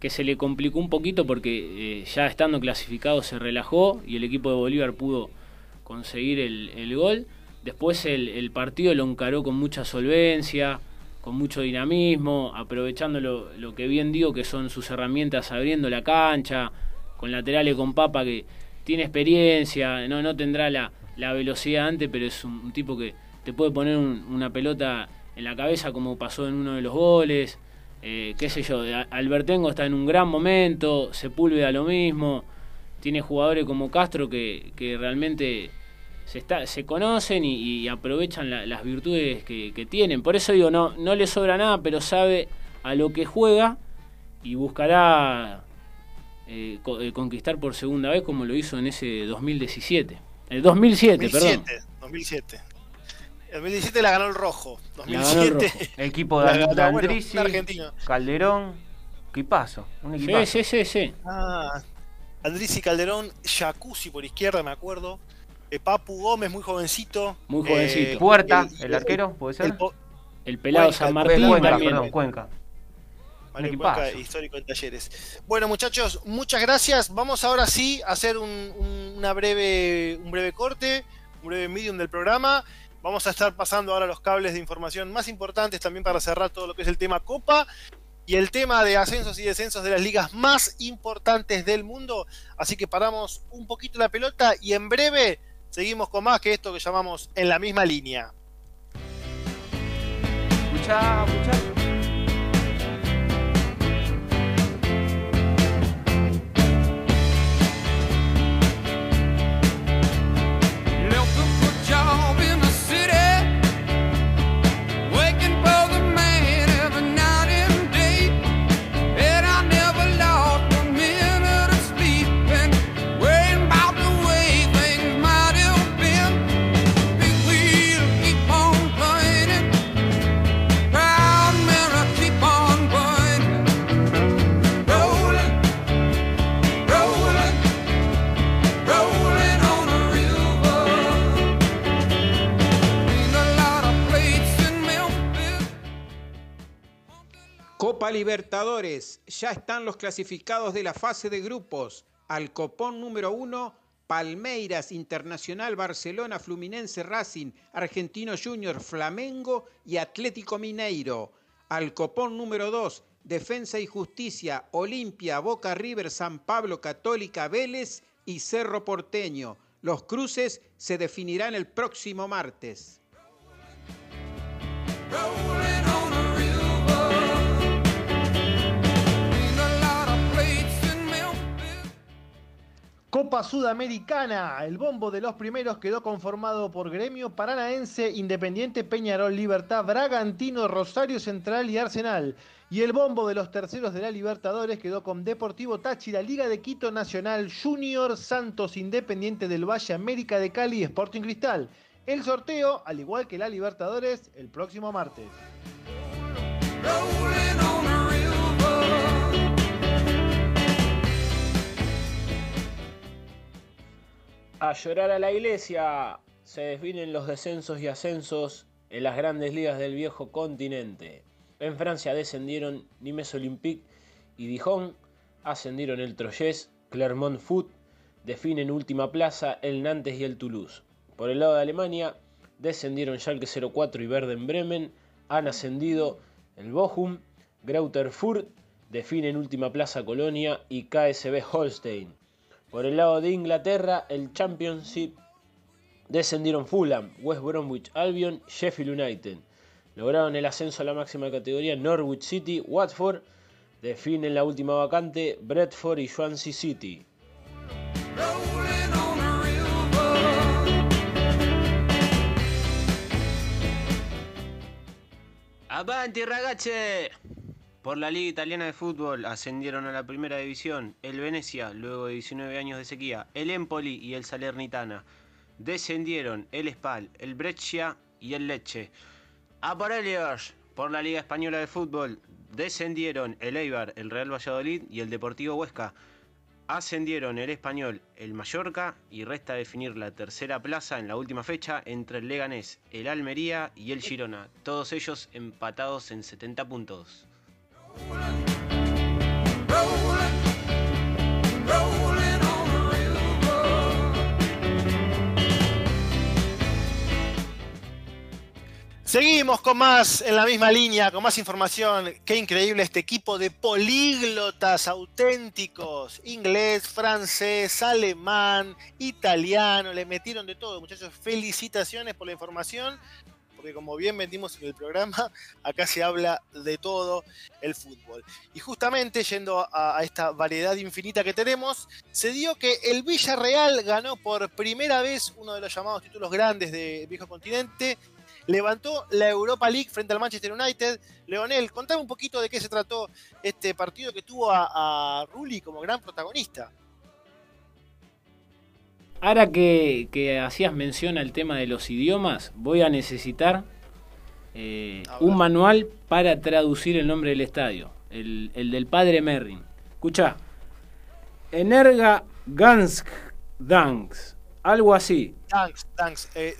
que se le complicó un poquito porque eh, ya estando clasificado se relajó y el equipo de Bolívar pudo conseguir el, el gol. Después el, el, partido lo encaró con mucha solvencia, con mucho dinamismo, aprovechando lo, que bien digo que son sus herramientas abriendo la cancha, con laterales con papa que tiene experiencia, no, no tendrá la, la velocidad antes, pero es un, un tipo que te puede poner un, una pelota en la cabeza como pasó en uno de los goles. Eh, qué sé yo, Albertengo está en un gran momento, Sepúlveda lo mismo, tiene jugadores como Castro que, que realmente se, está, se conocen y, y aprovechan la, las virtudes que, que, tienen. Por eso digo, no, no le sobra nada, pero sabe a lo que juega y buscará eh, eh, conquistar por segunda vez como lo hizo en ese 2017. El 2007, 2007 perdón. 2007. El 2017 la ganó el rojo. 2007. El, rojo. el equipo de, de Andrisi, bueno, Calderón. ¿Qué pasó? Un equipazo. Sí, sí, sí. sí. Ah, Andrisi, Calderón, Jacuzzi por izquierda, me acuerdo. Eh, Papu Gómez, muy jovencito. Muy jovencito. Eh, Puerta, el, el, arquero, puede ser. El, el pelado Cuenca, San Martín Cuenca, también. Perdón, Cuenca. Mario Cuenca, histórico en talleres. Bueno, muchachos, muchas gracias. Vamos ahora sí a hacer un, un, una breve, un breve corte, un breve medium del programa. Vamos a estar pasando ahora los cables de información más importantes también para cerrar todo lo que es el tema Copa y el tema de ascensos y descensos de las ligas más importantes del mundo. Así que paramos un poquito la pelota y en breve seguimos con más que esto que llamamos en la misma línea. Escucha, escucha. Copa Libertadores, ya están los clasificados de la fase de grupos. Al copón número uno, Palmeiras, Internacional, Barcelona, Fluminense, Racing, Argentino Junior, Flamengo y Atlético Mineiro. Al copón número dos, Defensa y Justicia, Olimpia, Boca River, San Pablo, Católica, Vélez y Cerro Porteño. Los cruces se definirán el próximo martes. Copa Sudamericana, el bombo de los primeros quedó conformado por Gremio Paranaense, Independiente Peñarol, Libertad, Bragantino, Rosario Central y Arsenal. Y el bombo de los terceros de la Libertadores quedó con Deportivo Táchira, Liga de Quito Nacional, Junior, Santos, Independiente del Valle, América de Cali y Sporting Cristal. El sorteo, al igual que la Libertadores, el próximo martes. A llorar a la iglesia. Se definen los descensos y ascensos en las grandes ligas del viejo continente. En Francia descendieron Nimes Olympique y Dijon, ascendieron el Troyes, Clermont Foot, definen última plaza el Nantes y el Toulouse. Por el lado de Alemania descendieron Schalke 04 y Verden Bremen, han ascendido el Bochum, Greuther Fürth, definen última plaza Colonia y KSB Holstein. Por el lado de Inglaterra, el Championship descendieron Fulham, West Bromwich Albion, Sheffield United. Lograron el ascenso a la máxima categoría Norwich City, Watford. Definen la última vacante Bradford y Swansea City. ¡Avanti! Por la Liga Italiana de Fútbol ascendieron a la primera división el Venecia luego de 19 años de sequía, el Empoli y el Salernitana. Descendieron el Spal, el Brescia y el Lecce. A por por la Liga Española de Fútbol, descendieron el Eibar, el Real Valladolid y el Deportivo Huesca. Ascendieron el Español, el Mallorca y resta definir la tercera plaza en la última fecha entre el Leganés, el Almería y el Girona, todos ellos empatados en 70 puntos. Seguimos con más en la misma línea, con más información. Qué increíble este equipo de políglotas auténticos. Inglés, francés, alemán, italiano. Le metieron de todo, muchachos. Felicitaciones por la información. Porque como bien vendimos en el programa, acá se habla de todo el fútbol. Y justamente yendo a, esta variedad infinita que tenemos, se dio que el Villarreal ganó por primera vez uno de los llamados títulos grandes del viejo continente levantó la Europa League frente al Manchester United. Leonel, contame un poquito de qué se trató este partido que tuvo a, Rulli como gran protagonista. Ahora que, hacías mención al tema de los idiomas, voy a necesitar eh, un manual para traducir el nombre del estadio, el, del padre Merrin. Escucha, Energa Gansk Danks, algo así. Danks, Danks. Eh,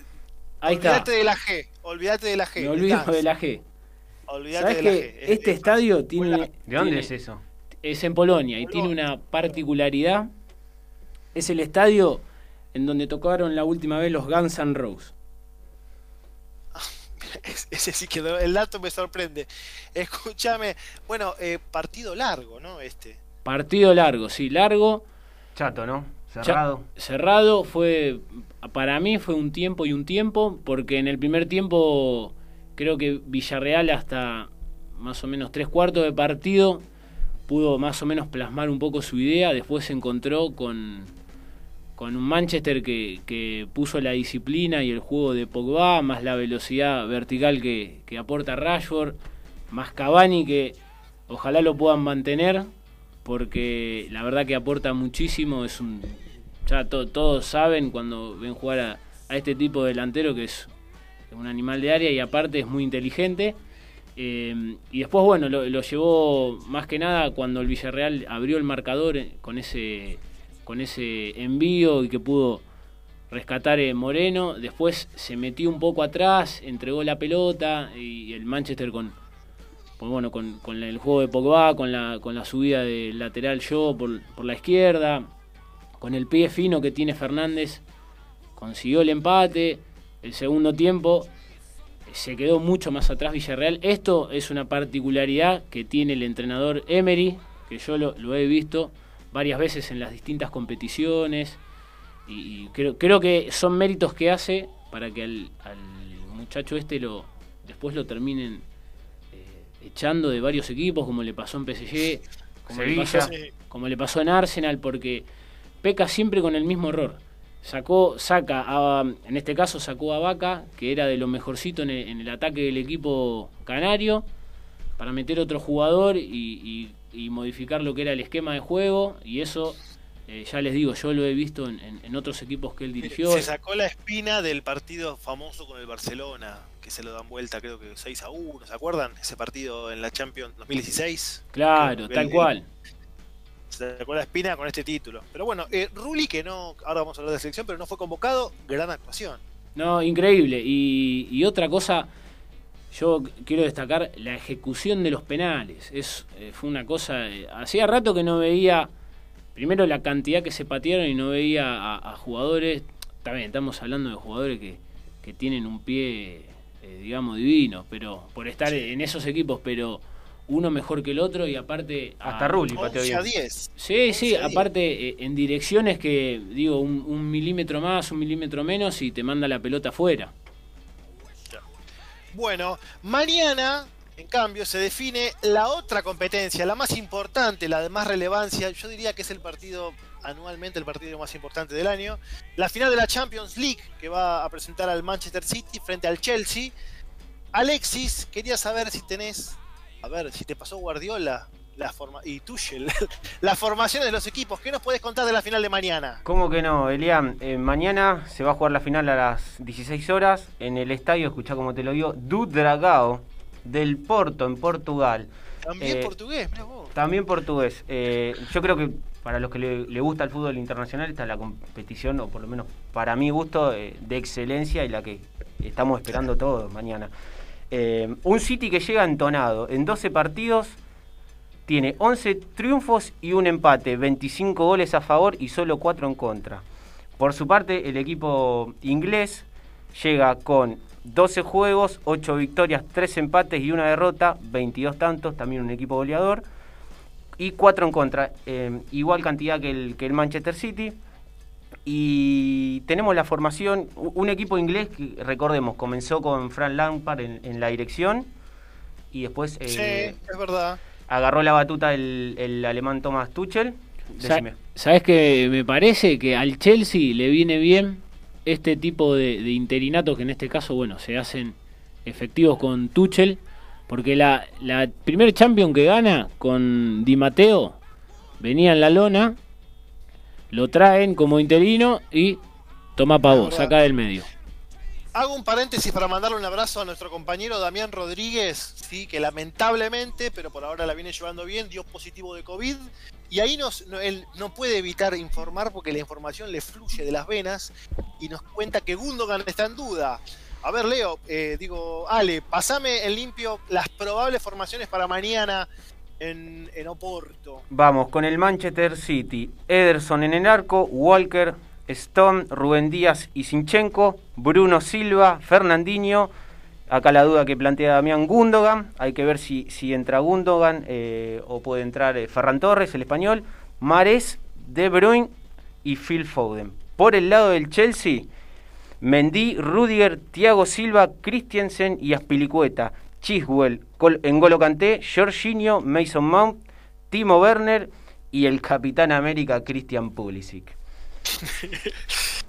olvídate de la G. Olvídate de la G. Me olvido de la G. Olvídate de la G. Este estadio tiene. ¿De dónde es eso? Es en Polonia y tiene una particularidad. Es el estadio en donde tocaron la última vez los Guns N' Roses. Ese sí quedó, el dato me sorprende. Escúchame, bueno, eh, partido largo, ¿no? Este. Partido largo, sí, largo. Chato, ¿no? Cerrado. cerrado fue para mí fue un tiempo y un tiempo, porque en el primer tiempo creo que Villarreal hasta más o menos tres cuartos de partido pudo más o menos plasmar un poco su idea, después se encontró con, con un Manchester que, puso la disciplina y el juego de Pogba, más la velocidad vertical que, que aporta Rashford, más Cavani que ojalá lo puedan mantener, porque la verdad que aporta muchísimo, es un ya todos saben cuando ven jugar a, este tipo de delantero que es un animal de área y aparte es muy inteligente. Eh, y después, bueno, lo, llevó más que nada cuando el Villarreal abrió el marcador eh, con ese, con ese envío y que pudo rescatar eh, Moreno. Después se metió un poco atrás, entregó la pelota y el Manchester con, bueno, con, el juego de Pogba, con la, con la subida del lateral yo por, por la izquierda con el pie fino que tiene Fernández, consiguió el empate. El segundo tiempo se quedó mucho más atrás Villarreal. Esto es una particularidad que tiene el entrenador Emery, que yo lo, he visto varias veces en las distintas competiciones. Y, creo, creo, que son méritos que hace para que al, muchacho este lo después lo terminen eh, echando de varios equipos, como le pasó en PSG, como, le pasó, como le pasó en Arsenal, porque peca siempre con el mismo error. Sacó, saca, a, en este caso sacó a Vaca, que era de lo mejorcito en el, ataque del equipo canario, para meter otro jugador y, modificar lo que era el esquema de juego, y eso eh, ya les digo, yo lo he visto en, otros equipos que él dirigió. Se sacó la espina del partido famoso con el Barcelona, que se lo dan vuelta creo que 6 a 1, ¿se acuerdan? Ese partido en la Champions 2016. Claro, tal cual se sacó la espina con este título. Pero bueno, eh, Rulli, que no, ahora vamos a hablar de selección, pero no fue convocado, gran actuación. No, increíble. Y, otra cosa, yo quiero destacar la ejecución de los penales. Es, eh, fue una cosa, eh, hacía rato que no veía, primero la cantidad que se patearon y no veía a, jugadores, también estamos hablando de jugadores que, que tienen un pie, digamos, divino, pero por estar en esos equipos, pero uno mejor que el otro y aparte... Hasta Rulli pateó bien. 10. Sí, sí, aparte eh, en direcciones que, digo, un, milímetro más, un milímetro menos y te manda la pelota afuera. Bueno, mañana, en cambio, se define la otra competencia, la más importante, la de más relevancia. Yo diría que es el partido, anualmente, el partido más importante del año. La final de la Champions League, que va a presentar al Manchester City frente al Chelsea. Alexis, quería saber si tenés a ver, si te pasó Guardiola la forma y Tuchel, las formaciones de los equipos. ¿Qué nos puedes contar de la final de mañana? ¿Cómo que no, Elian? Eh, mañana se va a jugar la final a las 16 horas en el estadio, escuchá como te lo digo, do Dragao del Porto, en Portugal. También eh, portugués, También portugués. Eh, yo creo que para los que le, gusta el fútbol internacional, está la competición, o por lo menos para mi gusto, de excelencia y la que estamos esperando todos mañana. un City que llega entonado en 12 partidos tiene 11 triunfos y un empate, 25 goles a favor y solo 4 en contra. Por su parte, el equipo inglés llega con 12 juegos, 8 victorias, 3 empates y una derrota, 22 tantos, también un equipo goleador, y 4 en contra, eh, igual cantidad que el, que el Manchester City. Y tenemos la formación, un equipo inglés que, recordemos, comenzó con Frank Lampard en, la dirección y después... Eh, sí, es verdad agarró la batuta el, alemán Thomas Tuchel. Decime. ¿Sabes qué? Me parece que al Chelsea le viene bien este tipo de, interinatos que en este caso, bueno, se hacen efectivos con Tuchel, porque la, la primer champion que gana con Di Matteo venía en la lona, lo traen como interino y toma pavo, saca del medio. Hago un paréntesis para mandarle un abrazo a nuestro compañero Damián Rodríguez, sí, que lamentablemente, pero por ahora la viene llevando bien, dio positivo de COVID. Y ahí nos, él no puede evitar informar porque la información le fluye de las venas y nos cuenta que Gundogan está en duda. A ver, Leo, eh, digo, Ale, pasame en limpio las probables formaciones para mañana en, en Oporto. Vamos, con el Manchester City. Ederson en el arco, Walker, Stone, Rubén Díaz y Sinchenko, Bruno Silva, Fernandinho. Acá la duda que plantea Damián Gundogan. Hay que ver si, si entra Gundogan eh, o puede entrar eh, Ferran Torres, el español. Mares, De Bruyne y Phil Foden. Por el lado del Chelsea, Mendy, Rudiger, Thiago Silva, Christiansen y Aspilicueta. Chiswell, N'Golo Kanté, Jorginho, Mason Mount, Timo Werner y el Capitán América Christian Pulisic.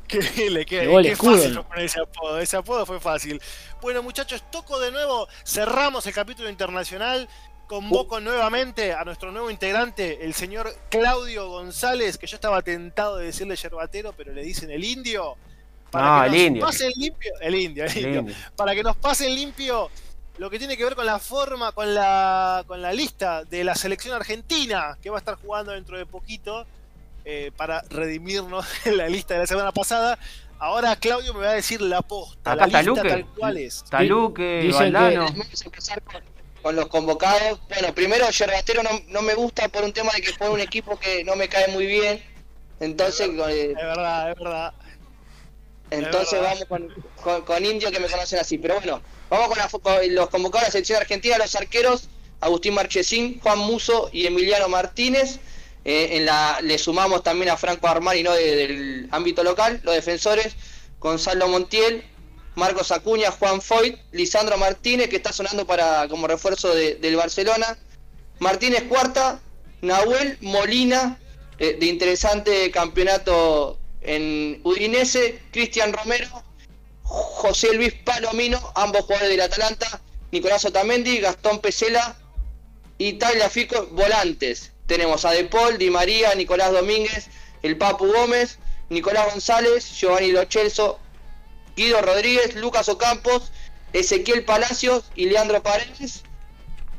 Qué, le qué, fácil poner ese apodo. Ese apodo fue fácil. Bueno, muchachos, toco de nuevo. Cerramos el capítulo internacional. Convoco nuevamente a nuestro nuevo integrante, el señor Claudio González, que yo estaba tentado de decirle yerbatero, pero le dicen el indio. Para que nos Pase limpio, el indio, el indio. Para que nos pase limpio lo que tiene que ver con la forma, con la, con la lista de la selección argentina, que va a estar jugando dentro de poquito. Eh, para redimirnos en la lista de la semana pasada. Ahora Claudio me va a decir la posta, la lista tal cual es. Taluque, Valdano. Vamos a empezar con, los convocados. Bueno, primero Yerbatero no, no me gusta por un tema de que fue un equipo que no me cae muy bien. Entonces... Es verdad, es verdad. Entonces vamos con, con, Indio que me conocen así. Pero bueno, vamos con, los convocados de la selección argentina, los arqueros, Agustín Marchesín, Juan Muso y Emiliano Martínez. Eh, en la, le sumamos también a Franco Armani ¿no? del ámbito local, los defensores, Gonzalo Montiel, Marcos Acuña, Juan Foyt, Lisandro Martínez, que está sonando para como refuerzo del Barcelona, Martínez Cuarta, Nahuel Molina, eh, de interesante campeonato en Udinese, Cristian Romero, José Luis Palomino, ambos jugadores del Atalanta, Nicolás Otamendi, Gastón Pesela y Taglia Fico, volantes. Tenemos a De Paul, Di María, Nicolás Domínguez, el Papu Gómez, Nicolás González, Giovanni Lochelso, Guido Rodríguez, Lucas Ocampos, Ezequiel Palacios y Leandro Paredes.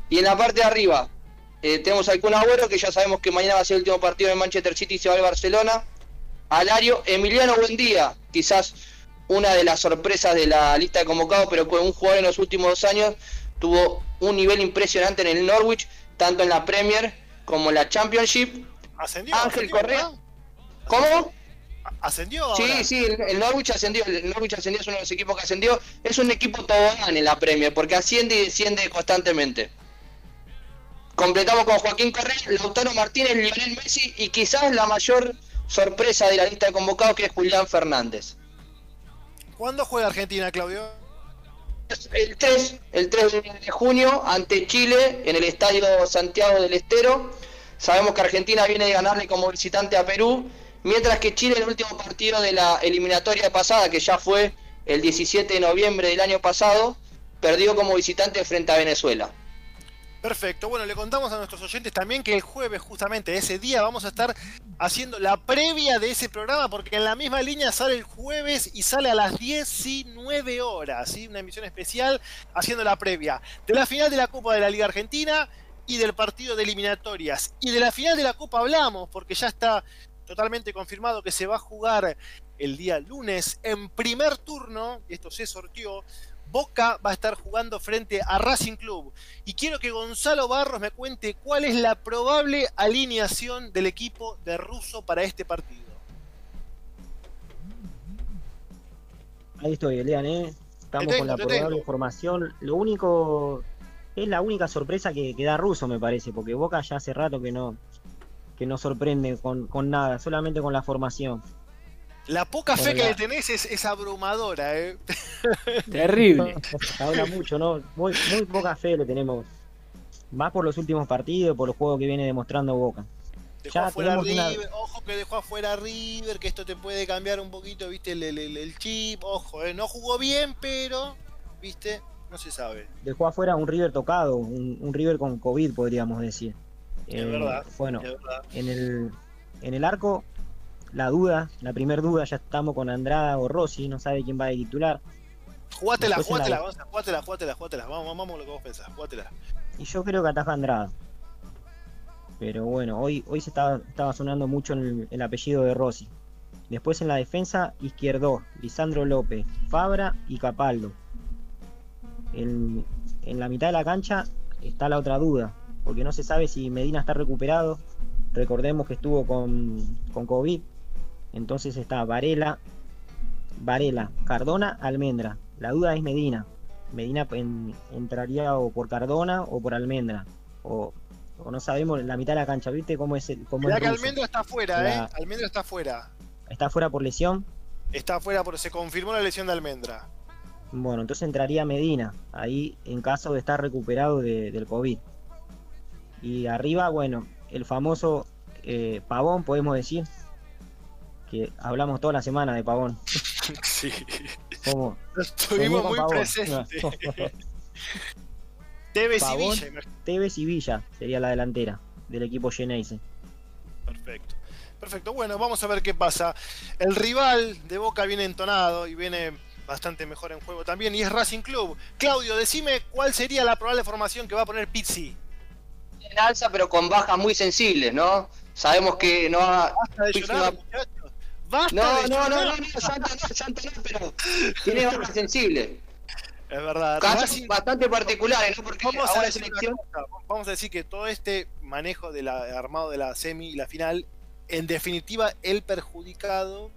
Y en la parte de arriba eh, tenemos al Kun Agüero, que ya sabemos que mañana va a ser el último partido de Manchester City y se va al Barcelona. Alario, Emiliano Buendía, quizás una de las sorpresas de la lista de convocados, pero fue un jugador en los últimos dos años tuvo un nivel impresionante en el Norwich, tanto en la Premier como la Championship. ¿Ascendió? Ángel Correa. ¿Cómo? ¿Ascendió? Sí, sí, el, Norwich ascendió. El Norwich ascendió, es uno de los equipos que ascendió. Es un equipo tobogán en la Premier, porque asciende y desciende constantemente. Completamos con Joaquín Correa, Lautaro Martínez, Lionel Messi y quizás la mayor sorpresa de la lista de convocados que es Julián Fernández. ¿Cuándo juega Argentina, Claudio? El 3, el 3 de junio ante Chile en el Estadio Santiago del Estero. Sabemos que Argentina viene de ganarle como visitante a Perú, mientras que Chile en el último partido de la eliminatoria pasada, que ya fue el 17 de noviembre del año pasado, perdió como visitante frente a Venezuela. Perfecto. Bueno, le contamos a nuestros oyentes también que el jueves, justamente ese día, vamos a estar haciendo la previa de ese programa, porque en la misma línea sale el jueves y sale a las 19 horas, ¿sí? Una emisión especial haciendo la previa de la final de la Copa de la Liga Argentina y del partido de eliminatorias. Y de la final de la Copa hablamos, porque ya está totalmente confirmado que se va a jugar el día lunes en primer turno, esto se sortió, Boca va a estar jugando frente a Racing Club. Y quiero que Gonzalo Barros me cuente cuál es la probable alineación del equipo de Russo para este partido. Ahí estoy, Elian, ¿eh? Estamos con la probable formación. Lo único, es la única sorpresa que, da Russo, me parece, porque Boca ya hace rato que no, que no sorprende con, con nada, solamente con la formación. La poca fe que le tenés es, abrumadora, ¿eh? Terrible. Habla mucho, ¿no? Muy, muy poca fe le tenemos. Más por los últimos partidos, por los juegos que viene demostrando Boca. Dejó afuera River, ojo que dejó afuera River, que esto te puede cambiar un poquito, viste, el, chip, ojo, ¿eh? no jugó bien, pero, viste, no se sabe. Dejó afuera un River tocado, un, River con COVID, podríamos decir. Es verdad. Bueno, En, el, en el arco la duda, la primera duda, ya estamos con Andrada o Rossi, no sabe quién va a titular. Jugátela, jugátela, jugátela, jugátela, jugátela, vamos, vamos lo que vos pensás, jugátela. Y yo creo que ataja Andrada. Pero bueno, hoy, hoy se estaba, estaba sonando mucho el, el apellido de Rossi. Después en la defensa, Izquierdo, Lisandro López, Fabra y Capaldo. En, en la mitad de la cancha está la otra duda, porque no se sabe si Medina está recuperado. Recordemos que estuvo con, con COVID, entonces está Varela, Varela, Cardona, Almendra. La duda es Medina. Medina entraría o por Cardona o por Almendra. O, no sabemos la mitad de la cancha, ¿viste cómo es el cómo que Almendra está fuera, ¿eh? Almendra está fuera. ¿Está fuera por lesión? Está fuera porque se confirmó la lesión de Almendra. Bueno, entonces entraría Medina, ahí en caso de estar recuperado del COVID. Y arriba, bueno, el famoso eh, Pavón, podemos decir, que hablamos toda la semana de Pavón. Sí. ¿Cómo? Estuvimos muy presentes. Tevez y Villa. Tevez y Villa sería la delantera del equipo Geneise. Perfecto. Perfecto. Bueno, vamos a ver qué pasa. El rival de Boca viene entonado y viene bastante mejor en juego también y es Racing Club. Claudio, decime cuál sería la probable formación que va a poner Pizzi. En alza, pero con bajas muy sensibles, ¿no? Sabemos que no va, Basta no, no, no, no, no, Santa no, Santa no, pero tiene bajas sensibles. Es verdad. Casos bastante particulares, ¿no? Porque vamos a, selección... vamos a decir que todo este manejo del armado de la semi y la final, en definitiva, el perjudicado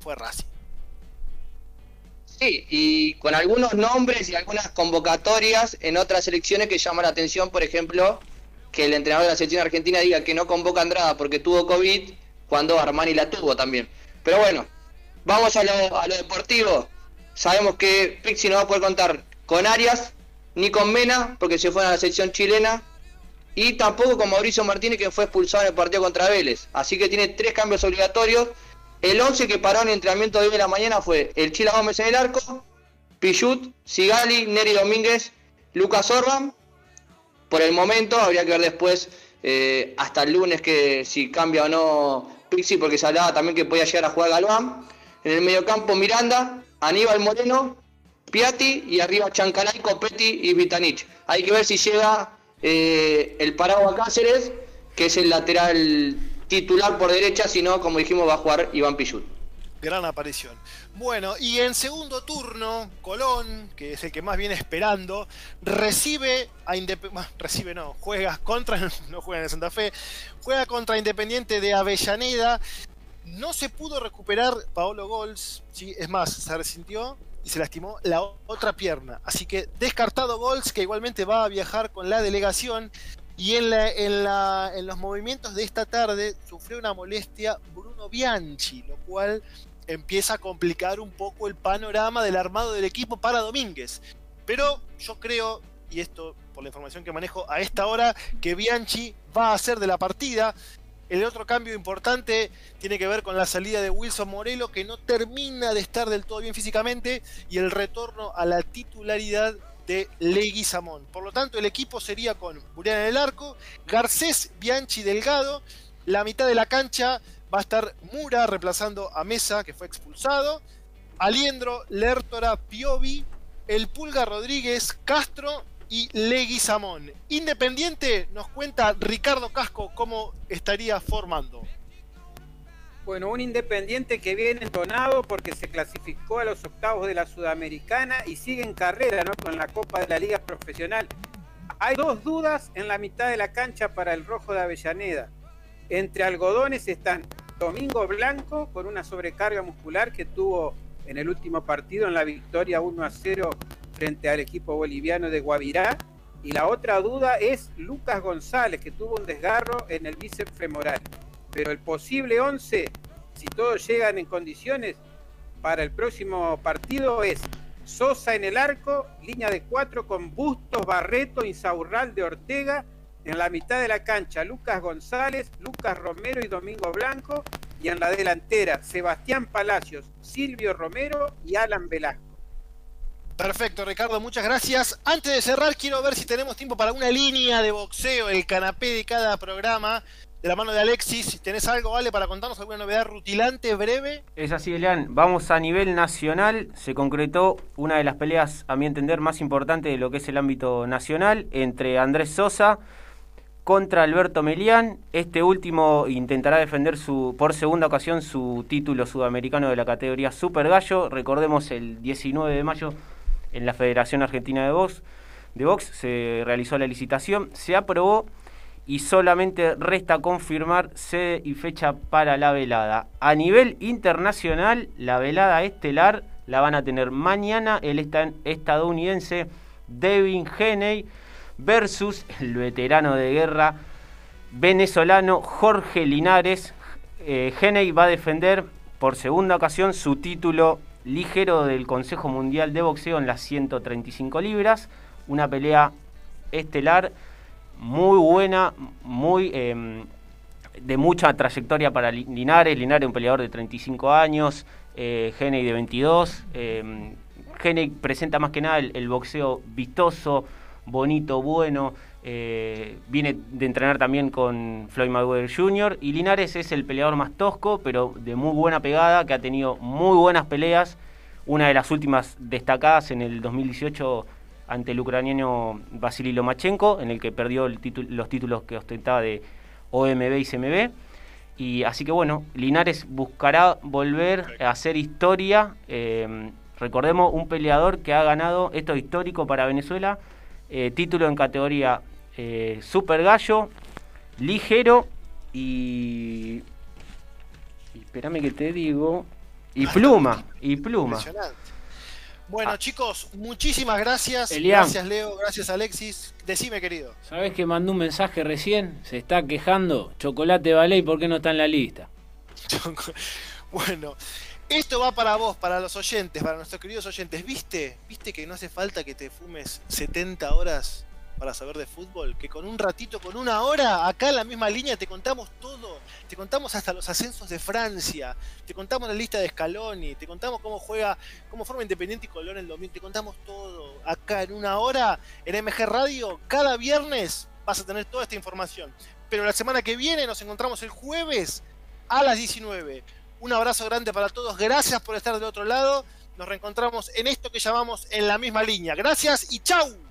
fue Racing. Sí, y con algunos nombres y algunas convocatorias en otras selecciones que llaman la atención, por ejemplo, que el entrenador de la selección argentina diga que no convoca a Andrada porque tuvo COVID, cuando Armani la tuvo también. Pero bueno, vamos a lo, deportivo. Sabemos que Pixi no va a poder contar con Arias ni con Mena, porque se fue a la selección chilena, y tampoco con Mauricio Martínez, que fue expulsado en el partido contra Vélez. Así que tiene tres cambios obligatorios. El 11 que paró en el entrenamiento de hoy de la mañana fue el Chila Gómez en el arco, Pichut, Sigali, Neri Domínguez, Lucas Orban. Por el momento, habría que ver después, eh, hasta el lunes, que si cambia o no Pixi porque se hablaba también que podía llegar a jugar Galván. En el mediocampo Miranda, Aníbal Moreno, Piatti y arriba Chancalay, Copetti y Vitanich. Hay que ver si llega eh, el Paragua Cáceres, que es el lateral titular por derecha, si no, como dijimos, va a jugar Iván Pichut. Gran aparición. Bueno, y en segundo turno, Colón, que es el que más viene esperando, recibe a Independiente. Recibe, no, juega contra. No juega en Santa Fe. Juega contra Independiente de Avellaneda. No se pudo recuperar Paolo Gols. ¿sí? Es más, se resintió y se lastimó la otra pierna. Así que descartado Gols, que igualmente va a viajar con la delegación. Y en, los movimientos de esta tarde sufrió una molestia Bruno Bianchi, lo cual empieza a complicar un poco el panorama del armado del equipo para Domínguez. Pero yo creo, y esto por la información que manejo a esta hora, que Bianchi va a ser de la partida. El otro cambio importante tiene que ver con la salida de Wilson Morelo, que no termina de estar del todo bien físicamente, y el retorno a la titularidad de Leguizamón. Por lo tanto, el equipo sería con Burian en el arco, Garcés, Bianchi, Delgado. La mitad de la cancha va a estar Mura reemplazando a Mesa, que fue expulsado. Aliendro, Lertora, Piovi, El Pulga Rodríguez, Castro y Leguizamón. Independiente nos cuenta Ricardo Casco cómo estaría formando. Bueno, un Independiente que viene entonado porque se clasificó a los octavos de la Sudamericana y sigue en carrera ¿no? con la Copa de la Liga Profesional. Hay dos dudas en la mitad de la cancha para el Rojo de Avellaneda. Entre algodones están Domingo Blanco con una sobrecarga muscular que tuvo en el último partido en la victoria 1 a 0 frente al equipo boliviano de Guavirá. Y la otra duda es Lucas González, que tuvo un desgarro en el bíceps femoral. Pero el posible 11, si todos llegan en condiciones para el próximo partido, es Sosa en el arco, línea de cuatro con Bustos, Barreto, Insaurral de Ortega. En la mitad de la cancha, Lucas González, Lucas Romero y Domingo Blanco. Y en la delantera, Sebastián Palacios, Silvio Romero y Alan Velasco. Perfecto, Ricardo, muchas gracias. Antes de cerrar, quiero ver si tenemos tiempo para una línea de boxeo, el canapé de cada programa, de la mano de Alexis. Si tenés algo, vale, para contarnos alguna novedad rutilante, breve. Es así, Elian. Vamos a nivel nacional. Se concretó una de las peleas, a mi entender, más importantes de lo que es el ámbito nacional, entre Andrés Sosa contra Alberto Melián. Este último intentará defender su, por segunda ocasión su título sudamericano de la categoría Super Gallo. Recordemos el 19 de mayo en la Federación Argentina de Box, de Box se realizó la licitación, se aprobó y solamente resta confirmar sede y fecha para la velada. A nivel internacional, la velada estelar la van a tener mañana el estadounidense Devin Haney versus el veterano de guerra venezolano Jorge Linares. Eh, va a defender por segunda ocasión su título ligero del Consejo Mundial de Boxeo en las 135 libras. Una pelea estelar muy buena, muy em, de mucha trayectoria para Linares. Linares un peleador de 35 años, eh, de 22. Eh, presenta más que nada el boxeo vistoso, bonito, bueno. Eh, viene de entrenar también con Floyd Mayweather Jr. Y Linares es el peleador más tosco, pero de muy buena pegada, que ha tenido muy buenas peleas. Una de las últimas destacadas en el 2018 ante el ucraniano Vasily Lomachenko, en el que perdió los títulos que ostentaba de OMB y CMB. Y así que bueno, Linares buscará volver a hacer historia. Eh, recordemos un peleador que ha ganado, esto es histórico para Venezuela, eh, título en categoría eh, Super Gallo, ligero y. Espérame que te digo. Y pluma, y pluma. Bueno, ah. chicos, muchísimas gracias. Gracias, Leo. Gracias, Alexis. Decime, querido. ¿Sabes que mandó un mensaje recién? Se está quejando. Chocolate Ballet, ¿por qué no está en la lista? bueno, esto va para vos, para los oyentes, para nuestros queridos oyentes. ¿Viste? ¿Viste que no hace falta que te fumes 70 horas para saber de fútbol? Que con un ratito, con una hora, acá en la misma línea te contamos todo. Te contamos hasta los ascensos de Francia. Te contamos la lista de Scaloni. Te contamos cómo juega, cómo forma Independiente y Colón el domingo. Te contamos todo. Acá en una hora, en MG Radio, cada viernes vas a tener toda esta información. Pero la semana que viene nos encontramos el jueves a las 19 un abrazo grande para todos. Gracias por estar del otro lado. Nos reencontramos en esto que llamamos en la misma línea. Gracias y chau.